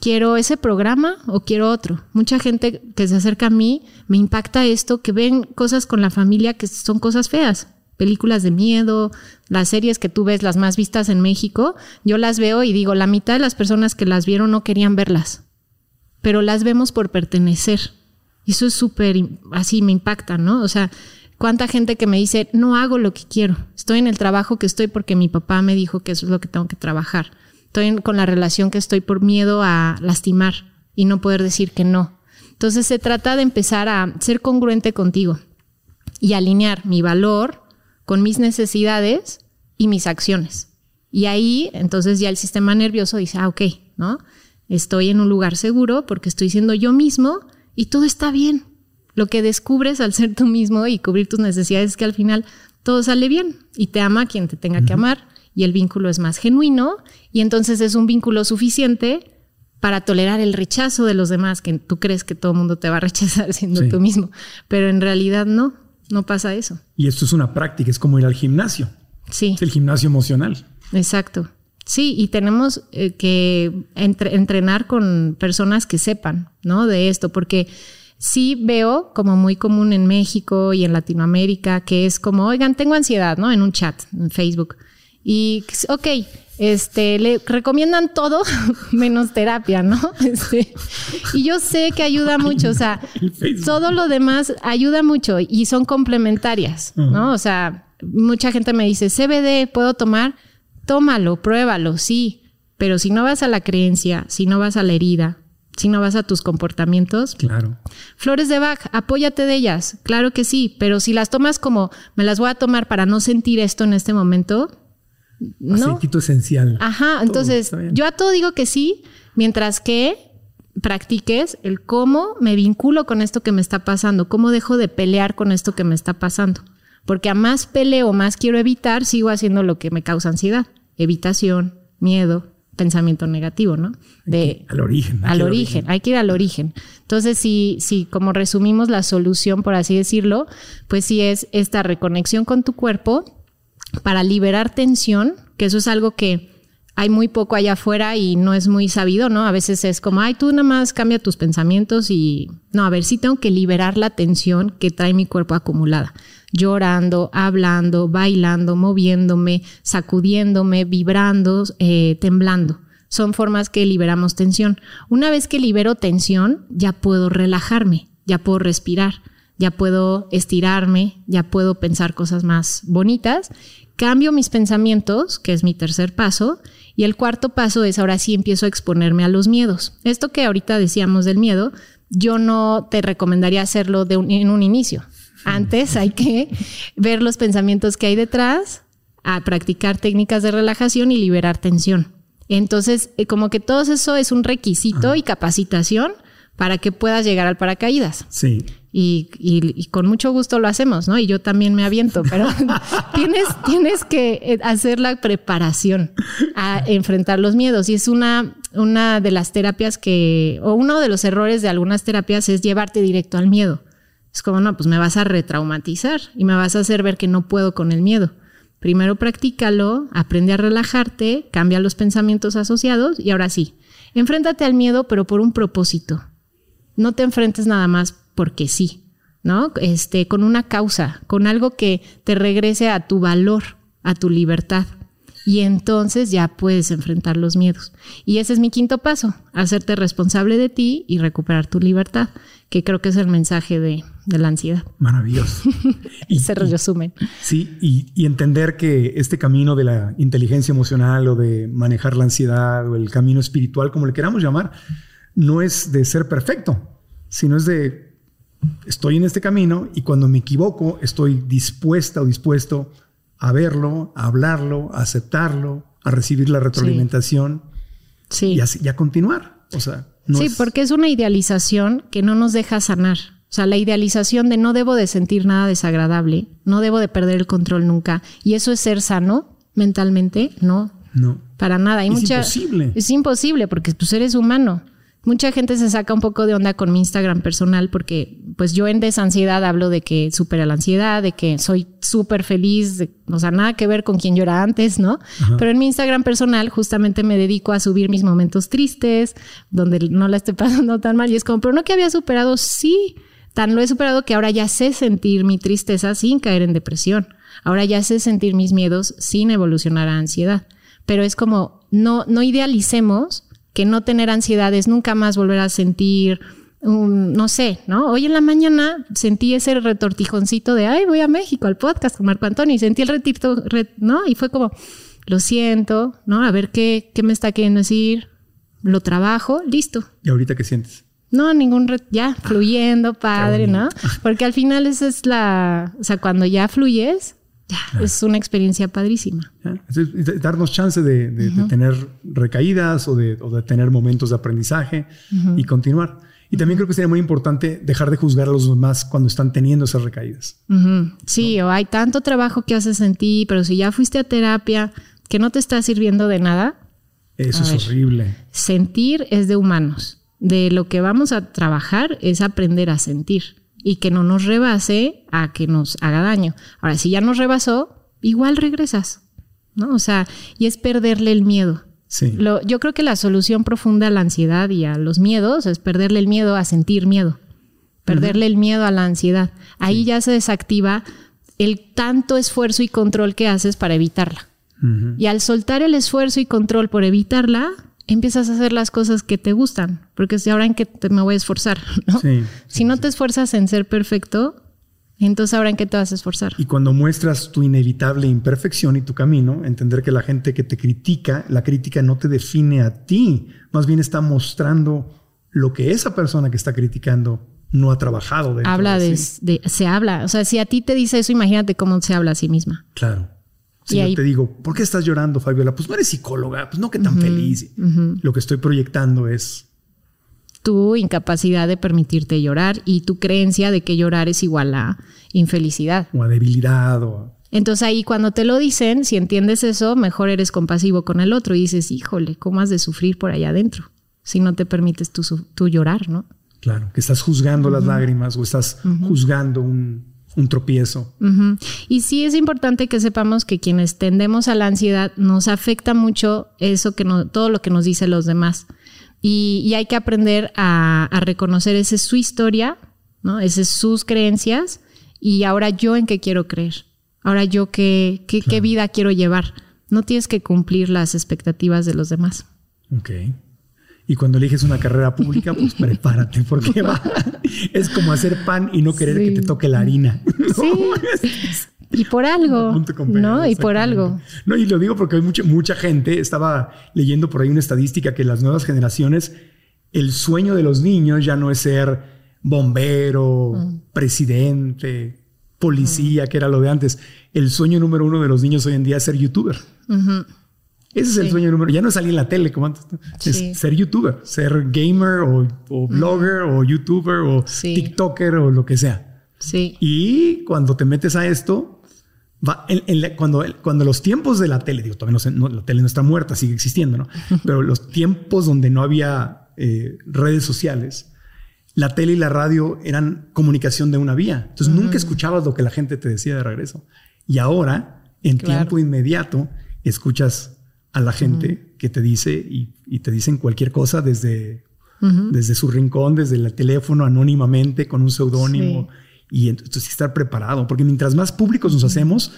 ¿Quiero ese programa o quiero otro? Mucha gente que se acerca a mí me impacta esto, que ven cosas con la familia que son cosas feas películas de miedo, las series que tú ves, las más vistas en México, yo las veo y digo, la mitad de las personas que las vieron no querían verlas, pero las vemos por pertenecer. Y eso es súper, así me impacta, ¿no? O sea, cuánta gente que me dice, no hago lo que quiero, estoy en el trabajo que estoy porque mi papá me dijo que eso es lo que tengo que trabajar, estoy con la relación que estoy por miedo a lastimar y no poder decir que no. Entonces se trata de empezar a ser congruente contigo y alinear mi valor con mis necesidades y mis acciones. Y ahí entonces ya el sistema nervioso dice, ah, ok, ¿no? Estoy en un lugar seguro porque estoy siendo yo mismo y todo está bien. Lo que descubres al ser tú mismo y cubrir tus necesidades es que al final todo sale bien y te ama quien te tenga que amar y el vínculo es más genuino y entonces es un vínculo suficiente para tolerar el rechazo de los demás, que tú crees que todo el mundo te va a rechazar siendo tú mismo, pero en realidad no. No pasa eso. Y esto es una práctica, es como ir al gimnasio. Sí. Es el gimnasio emocional. Exacto. Sí, y tenemos eh, que entrenar con personas que sepan, ¿no? De esto, porque sí veo como muy común en México y en Latinoamérica que es como, oigan, tengo ansiedad, ¿no? En un chat, en Facebook. Y, ok, este, le recomiendan todo menos terapia, ¿no? Este, y yo sé que ayuda mucho, o sea, todo lo demás ayuda mucho y son complementarias, ¿no? O sea, mucha gente me dice, CBD, ¿puedo tomar? Tómalo, pruébalo, sí, pero si no vas a la creencia, si no vas a la herida, si no vas a tus comportamientos. Claro. Flores de Bach, apóyate de ellas, claro que sí, pero si las tomas como me las voy a tomar para no sentir esto en este momento, no. Aceitito esencial. Ajá, entonces yo a todo digo que sí, mientras que practiques el cómo me vinculo con esto que me está pasando, cómo dejo de pelear con esto que me está pasando. Porque a más peleo, más quiero evitar, sigo haciendo lo que me causa ansiedad. Evitación, miedo, pensamiento negativo, ¿no? De, al origen. Al origen, hay que ir al origen. Entonces, si, si como resumimos la solución, por así decirlo, pues sí es esta reconexión con tu cuerpo para liberar tensión, que eso es algo que hay muy poco allá afuera y no es muy sabido, ¿no? A veces es como, ay, tú nada más cambia tus pensamientos y no, a ver, sí tengo que liberar la tensión que trae mi cuerpo acumulada. Llorando, hablando, bailando, moviéndome, sacudiéndome, vibrando, eh, temblando. Son formas que liberamos tensión. Una vez que libero tensión, ya puedo relajarme, ya puedo respirar, ya puedo estirarme, ya puedo pensar cosas más bonitas. Cambio mis pensamientos, que es mi tercer paso, y el cuarto paso es ahora sí empiezo a exponerme a los miedos. Esto que ahorita decíamos del miedo, yo no te recomendaría hacerlo de en un inicio. Antes hay que ver los pensamientos que hay detrás, a practicar técnicas de relajación y liberar tensión. Entonces, eh, como que todo eso es un requisito y capacitación para que puedas llegar al paracaídas. Sí. Y, con mucho gusto lo hacemos, ¿no? Y yo también me aviento, pero tienes, tienes que eh, hacer la preparación a enfrentar los miedos. Y es una, una de las terapias que, o uno de los errores de algunas terapias es llevarte directo al miedo. Es como, no, pues me vas a retraumatizar y me vas a hacer ver que no puedo con el miedo. Primero practícalo, aprende a relajarte, cambia los pensamientos asociados y ahora sí, enfréntate al miedo, pero por un propósito. No te enfrentes nada más porque sí, ¿no? Este, con una causa, con algo que te regrese a tu valor, a tu libertad. Y entonces ya puedes enfrentar los miedos. Y ese es mi quinto paso, hacerte responsable de ti y recuperar tu libertad, que creo que es el mensaje de, la ansiedad. Maravilloso. y, Se resumen. Sí, y, y, entender que este camino de la inteligencia emocional o de manejar la ansiedad o el camino espiritual, como le queramos llamar, no es de ser perfecto, sino es de estoy en este camino y cuando me equivoco estoy dispuesta o dispuesto a verlo, a hablarlo, a aceptarlo, a recibir la retroalimentación sí. y, así, a continuar. O sea, sí, porque es una idealización que no nos deja sanar. O sea, la idealización de no debo de sentir nada desagradable, no debo de perder el control nunca. Y eso es ser sano mentalmente, no. No. Para nada. Hay es mucha, imposible. Es imposible porque tú pues, eres humano. Mucha gente se saca un poco de onda con mi Instagram personal porque pues yo en desansiedad hablo de que supera la ansiedad, de que soy súper feliz, o sea, nada que ver con quien yo era antes, ¿no? Pero en mi Instagram personal justamente me dedico a subir mis momentos tristes, donde no la estoy pasando tan mal y es como, pero no que había superado, sí, tan lo he superado que ahora ya sé sentir mi tristeza sin caer en depresión. Ahora ya sé sentir mis miedos sin evolucionar a ansiedad. Pero es como, no, no idealicemos que no tener ansiedad es nunca más volver a sentir, no sé, ¿no? Hoy en la mañana sentí ese retortijoncito de, ay, voy a México al podcast con Marco Antonio y sentí el retito, ¿no? Y fue como, lo siento, ¿no? A ver qué, qué me está queriendo decir, lo trabajo, listo. ¿Y ahorita qué sientes? No, ningún, ya, fluyendo, padre, ¿no? Porque al final esa es la, o sea, cuando ya fluyes, es una experiencia padrísima. darnos chance de, tener recaídas o de, tener momentos de aprendizaje y continuar. Y también creo que sería muy importante dejar de juzgar a los demás cuando están teniendo esas recaídas. Sí, o hay tanto trabajo que haces en ti, pero si ya fuiste a terapia que no te está sirviendo de nada. Eso es horrible. Sentir es de humanos. De lo que vamos a trabajar es aprender a sentir y que no nos rebase a que nos haga daño. Ahora, si ya nos rebasó, igual regresas, ¿no? O sea, y es perderle el miedo. Sí. yo creo que la solución profunda a la ansiedad y a los miedos es perderle el miedo a sentir miedo, perderle el miedo a la ansiedad. Ahí ya se desactiva el tanto esfuerzo y control que haces para evitarla. Y al soltar el esfuerzo y control por evitarla, empiezas a hacer las cosas que te gustan, porque si ahora en qué me voy a esforzar, ¿no? si no te esfuerzas en ser perfecto, entonces ahora en qué te vas a esforzar. Y cuando muestras tu inevitable imperfección y tu camino, entender que la gente que te critica, la crítica no te define a ti, más bien está mostrando lo que esa persona que está criticando no ha trabajado. Habla de, se habla. O sea, si a ti te dice eso, imagínate cómo se habla a sí misma. Claro. Si yo te digo, ¿por qué estás llorando, Fabiola? Pues no eres psicóloga, pues no que tan feliz. Lo que estoy proyectando es tu incapacidad de permitirte llorar y tu creencia de que llorar es igual a infelicidad. O a debilidad. O Entonces ahí cuando te lo dicen, si entiendes eso, mejor eres compasivo con el otro y dices, híjole, ¿cómo has de sufrir por allá adentro? Si no te permites tú, llorar, ¿no? Claro, que estás juzgando las lágrimas o estás juzgando un, un tropiezo. Y sí es importante que sepamos que quienes tendemos a la ansiedad nos afecta mucho eso que no, todo lo que nos dicen los demás. Y, hay que aprender a, reconocer esa es su historia, ¿no? Esas sus creencias y ahora yo en qué quiero creer. Ahora yo qué, qué, vida quiero llevar. No tienes que cumplir las expectativas de los demás. Ok. Y cuando eliges una carrera pública, pues prepárate, porque va. Es como hacer pan y no querer que te toque la harina. Sí. Y por algo. ¿No? Y por algo. No, y lo digo porque hay mucha, mucha gente. Estaba leyendo por ahí una estadística que las nuevas generaciones, el sueño de los niños ya no es ser bombero, mm. presidente, policía, mm. que era lo de antes. El sueño número uno de los niños hoy en día es ser youtuber. Ese es el sueño número. Ya no es salir en la tele como antes. Es ser youtuber, ser gamer o, blogger o youtuber o tiktoker o lo que sea. Sí. Y cuando te metes a esto, va cuando, cuando los tiempos de la tele, digo, todavía no, la tele no está muerta, sigue existiendo, ¿no? Pero los tiempos donde no había eh, redes sociales, la tele y la radio eran comunicación de una vía. Entonces nunca escuchabas lo que la gente te decía de regreso. Y ahora, en tiempo inmediato, escuchas a la gente que te dice y, te dicen cualquier cosa desde, desde su rincón, desde el teléfono, anónimamente, con un seudónimo. Y entonces estar preparado, porque mientras más públicos nos hacemos,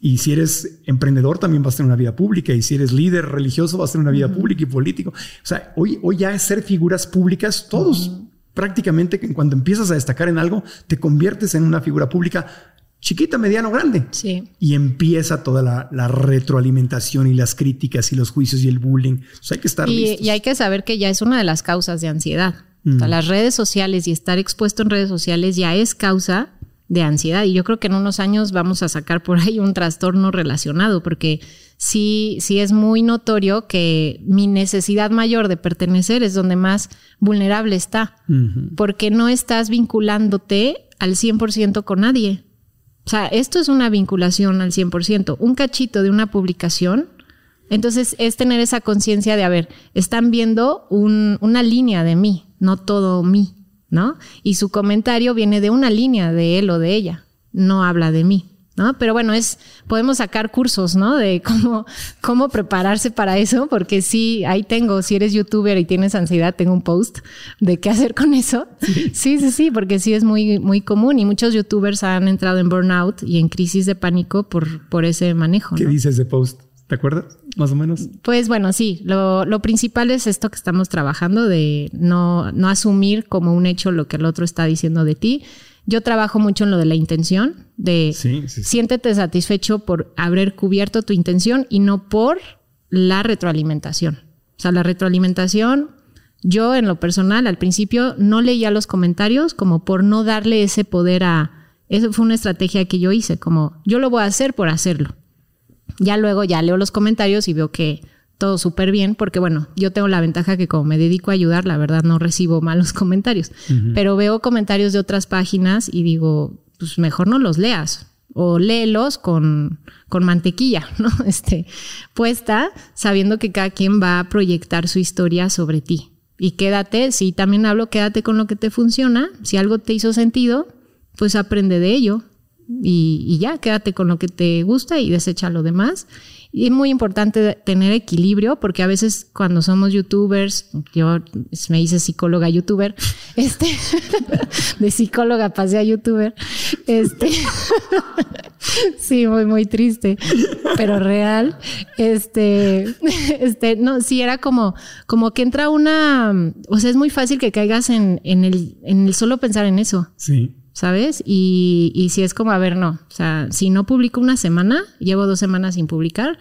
y si eres emprendedor también vas a tener una vida pública, y si eres líder religioso vas a tener una vida pública y político. O sea, hoy, hoy ya es ser figuras públicas, todos prácticamente cuando empiezas a destacar en algo, te conviertes en una figura pública chiquita, mediano, grande. Sí. Y empieza toda la, retroalimentación y las críticas y los juicios y el bullying. hay que estar y, Y hay que saber que ya es una de las causas de ansiedad. Mm. las redes sociales y estar expuesto en redes sociales ya es causa de ansiedad. Y yo creo que en unos años vamos a sacar por ahí un trastorno relacionado, porque sí, sí es muy notorio que mi necesidad mayor de pertenecer es donde más vulnerable está, porque no estás vinculándote al 100% con nadie. O sea, esto es una vinculación al 100%. Un cachito de una publicación, entonces es tener esa conciencia de, a ver, están viendo una línea de mí, no todo mí, ¿no? Y su comentario viene de una línea de él o de ella, no habla de mí. ¿No? Pero bueno, es, podemos sacar cursos, ¿no? De cómo, cómo prepararse para eso, porque sí, ahí tengo, si eres youtuber y tienes ansiedad, tengo un post de qué hacer con eso. Sí, sí, sí, porque sí es muy, muy común y muchos youtubers han entrado en burnout y en crisis de pánico por, por ese manejo. ¿Qué dices de post? ¿Te acuerdas? Más o menos. Pues bueno, sí, lo, lo, principal es esto que estamos trabajando de no, no asumir como un hecho lo que el otro está diciendo de ti, yo trabajo mucho en lo de la intención, de siéntete satisfecho por haber cubierto tu intención y no por la retroalimentación. O sea, la retroalimentación, yo en lo personal al principio no leía los comentarios como por no darle ese poder a... Eso fue una estrategia que yo hice, como yo lo voy a hacer por hacerlo. Ya luego ya leo los comentarios y veo que todo súper bien, porque bueno, yo tengo la ventaja que como me dedico a ayudar, la verdad no recibo malos comentarios, pero veo comentarios de otras páginas y digo, pues mejor no los leas o léelos con, con mantequilla, ¿no? Este, puesta, sabiendo que cada quien va a proyectar su historia sobre ti. Y quédate, si también hablo, quédate con lo que te funciona, si algo te hizo sentido, pues aprende de ello y, y ya, quédate con lo que te gusta y desecha lo demás y es muy importante tener equilibrio porque a veces cuando somos youtubers, yo me hice psicóloga youtuber, este, de psicóloga pasé a youtuber, este, sí, muy, muy triste, pero real, este, este, no, sí era como, como que entra una, o sea, es muy fácil que caigas en, en el, en el solo pensar en eso. Sí. ¿Sabes? Y, y si es como, a ver, no, o sea, si no publico una semana, llevo dos semanas sin publicar,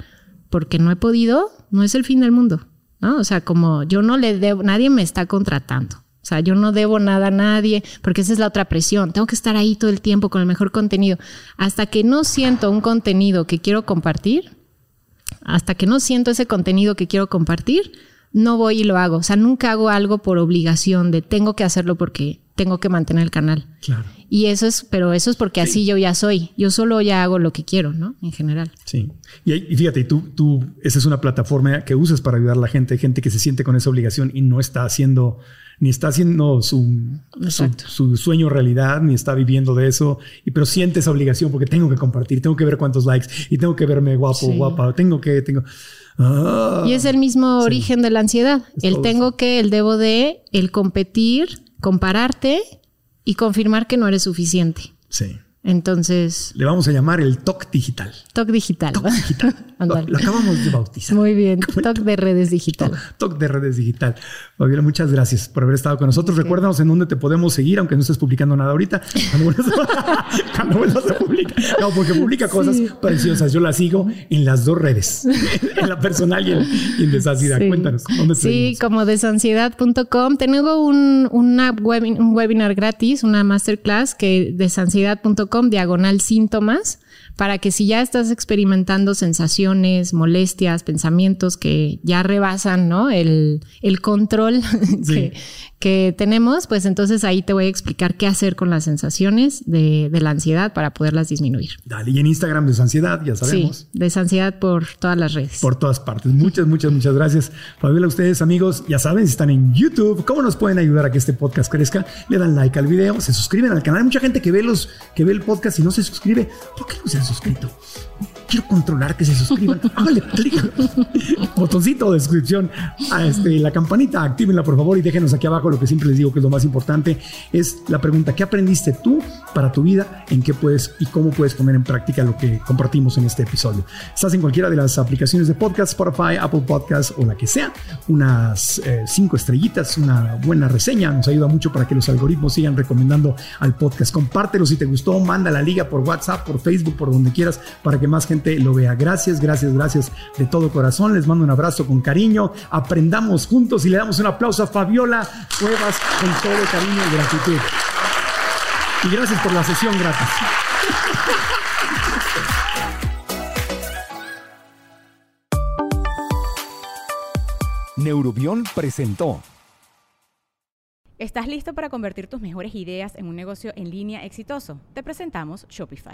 porque no he podido, no es el fin del mundo. ¿no? O sea, como yo no le debo, nadie me está contratando. O sea, yo no debo nada a nadie, porque esa es la otra presión. Tengo que estar ahí todo el tiempo con el mejor contenido. Hasta que no siento un contenido que quiero compartir, hasta que no siento ese contenido que quiero compartir, no voy y lo hago. O sea, nunca hago algo por obligación de tengo que hacerlo porque tengo que mantener el canal. Claro. Y eso es, pero eso es porque así yo ya soy. Yo solo ya hago lo que quiero, ¿no? En general. Sí. Y, y fíjate, tú, tú, esa es una plataforma que usas para ayudar a la gente, gente que se siente con esa obligación y no está haciendo ni está haciendo su, su, sueño realidad, ni está viviendo de eso, y, pero siente esa obligación porque tengo que compartir, tengo que ver cuántos likes y tengo que verme guapo, guapa, tengo que, tengo... Ah. y es el mismo origen de la ansiedad. el tengo que, el debo de, el competir, compararte y confirmar que no eres suficiente. Sí. Entonces. Le vamos a llamar el TOC digital. TOC digital. TOC digital. lo, acabamos de bautizar. Muy bien. TOC de redes digital. TOC de redes digital. Fabiola, muchas gracias por haber estado con nosotros. Recuérdanos en dónde te podemos seguir, aunque no estés publicando nada ahorita. Cuando vuelvas, a publicar. No, porque publica cosas preciosas. Yo la sigo en las dos redes, en la personal y en, en Desansiedad. Cuéntanos, ¿dónde Sí, como desansiedad.com. Tengo un, una un webinar gratis, una masterclass que desansiedad.com diagonal síntomas para que si ya estás experimentando sensaciones, molestias, pensamientos que ya rebasan ¿no? el, el control que, que, tenemos, pues entonces ahí te voy a explicar qué hacer con las sensaciones de, de, la ansiedad para poderlas disminuir. Dale, y en Instagram Desansiedad, ya sabemos. Sí, Desansiedad por todas las redes. Por todas partes. Muchas, muchas, muchas gracias. Fabiola, ustedes amigos, ya saben, si están en YouTube, ¿cómo nos pueden ayudar a que este podcast crezca? Le dan like al video, se suscriben al canal. Hay mucha gente que ve, los, que ve el podcast y no se suscribe. ¿Por qué no se han suscrito? Quiero controlar que se suscriban. Háganle clic botoncito de suscripción a este, la campanita, actívenla por favor y déjenos aquí abajo lo que siempre les digo que es lo más importante, es la pregunta, ¿qué aprendiste tú para tu vida? ¿En qué puedes y cómo puedes poner en práctica lo que compartimos en este episodio? Estás en cualquiera de las aplicaciones de podcast, Spotify, Apple Podcast o la que sea, unas eh, cinco estrellitas, una buena reseña, nos ayuda mucho para que los algoritmos sigan recomendando al podcast. Compártelo si te gustó, manda la liga por WhatsApp, por Facebook, por donde quieras, para que más gente lo vea. Gracias, gracias, gracias de todo corazón. Les mando un abrazo con cariño. Aprendamos juntos y le damos un aplauso a Fabiola Cuevas con todo cariño y gratitud. Y gracias por la sesión gratis. Neurobión presentó. ¿Estás listo para convertir tus mejores ideas en un negocio en línea exitoso? Te presentamos Shopify.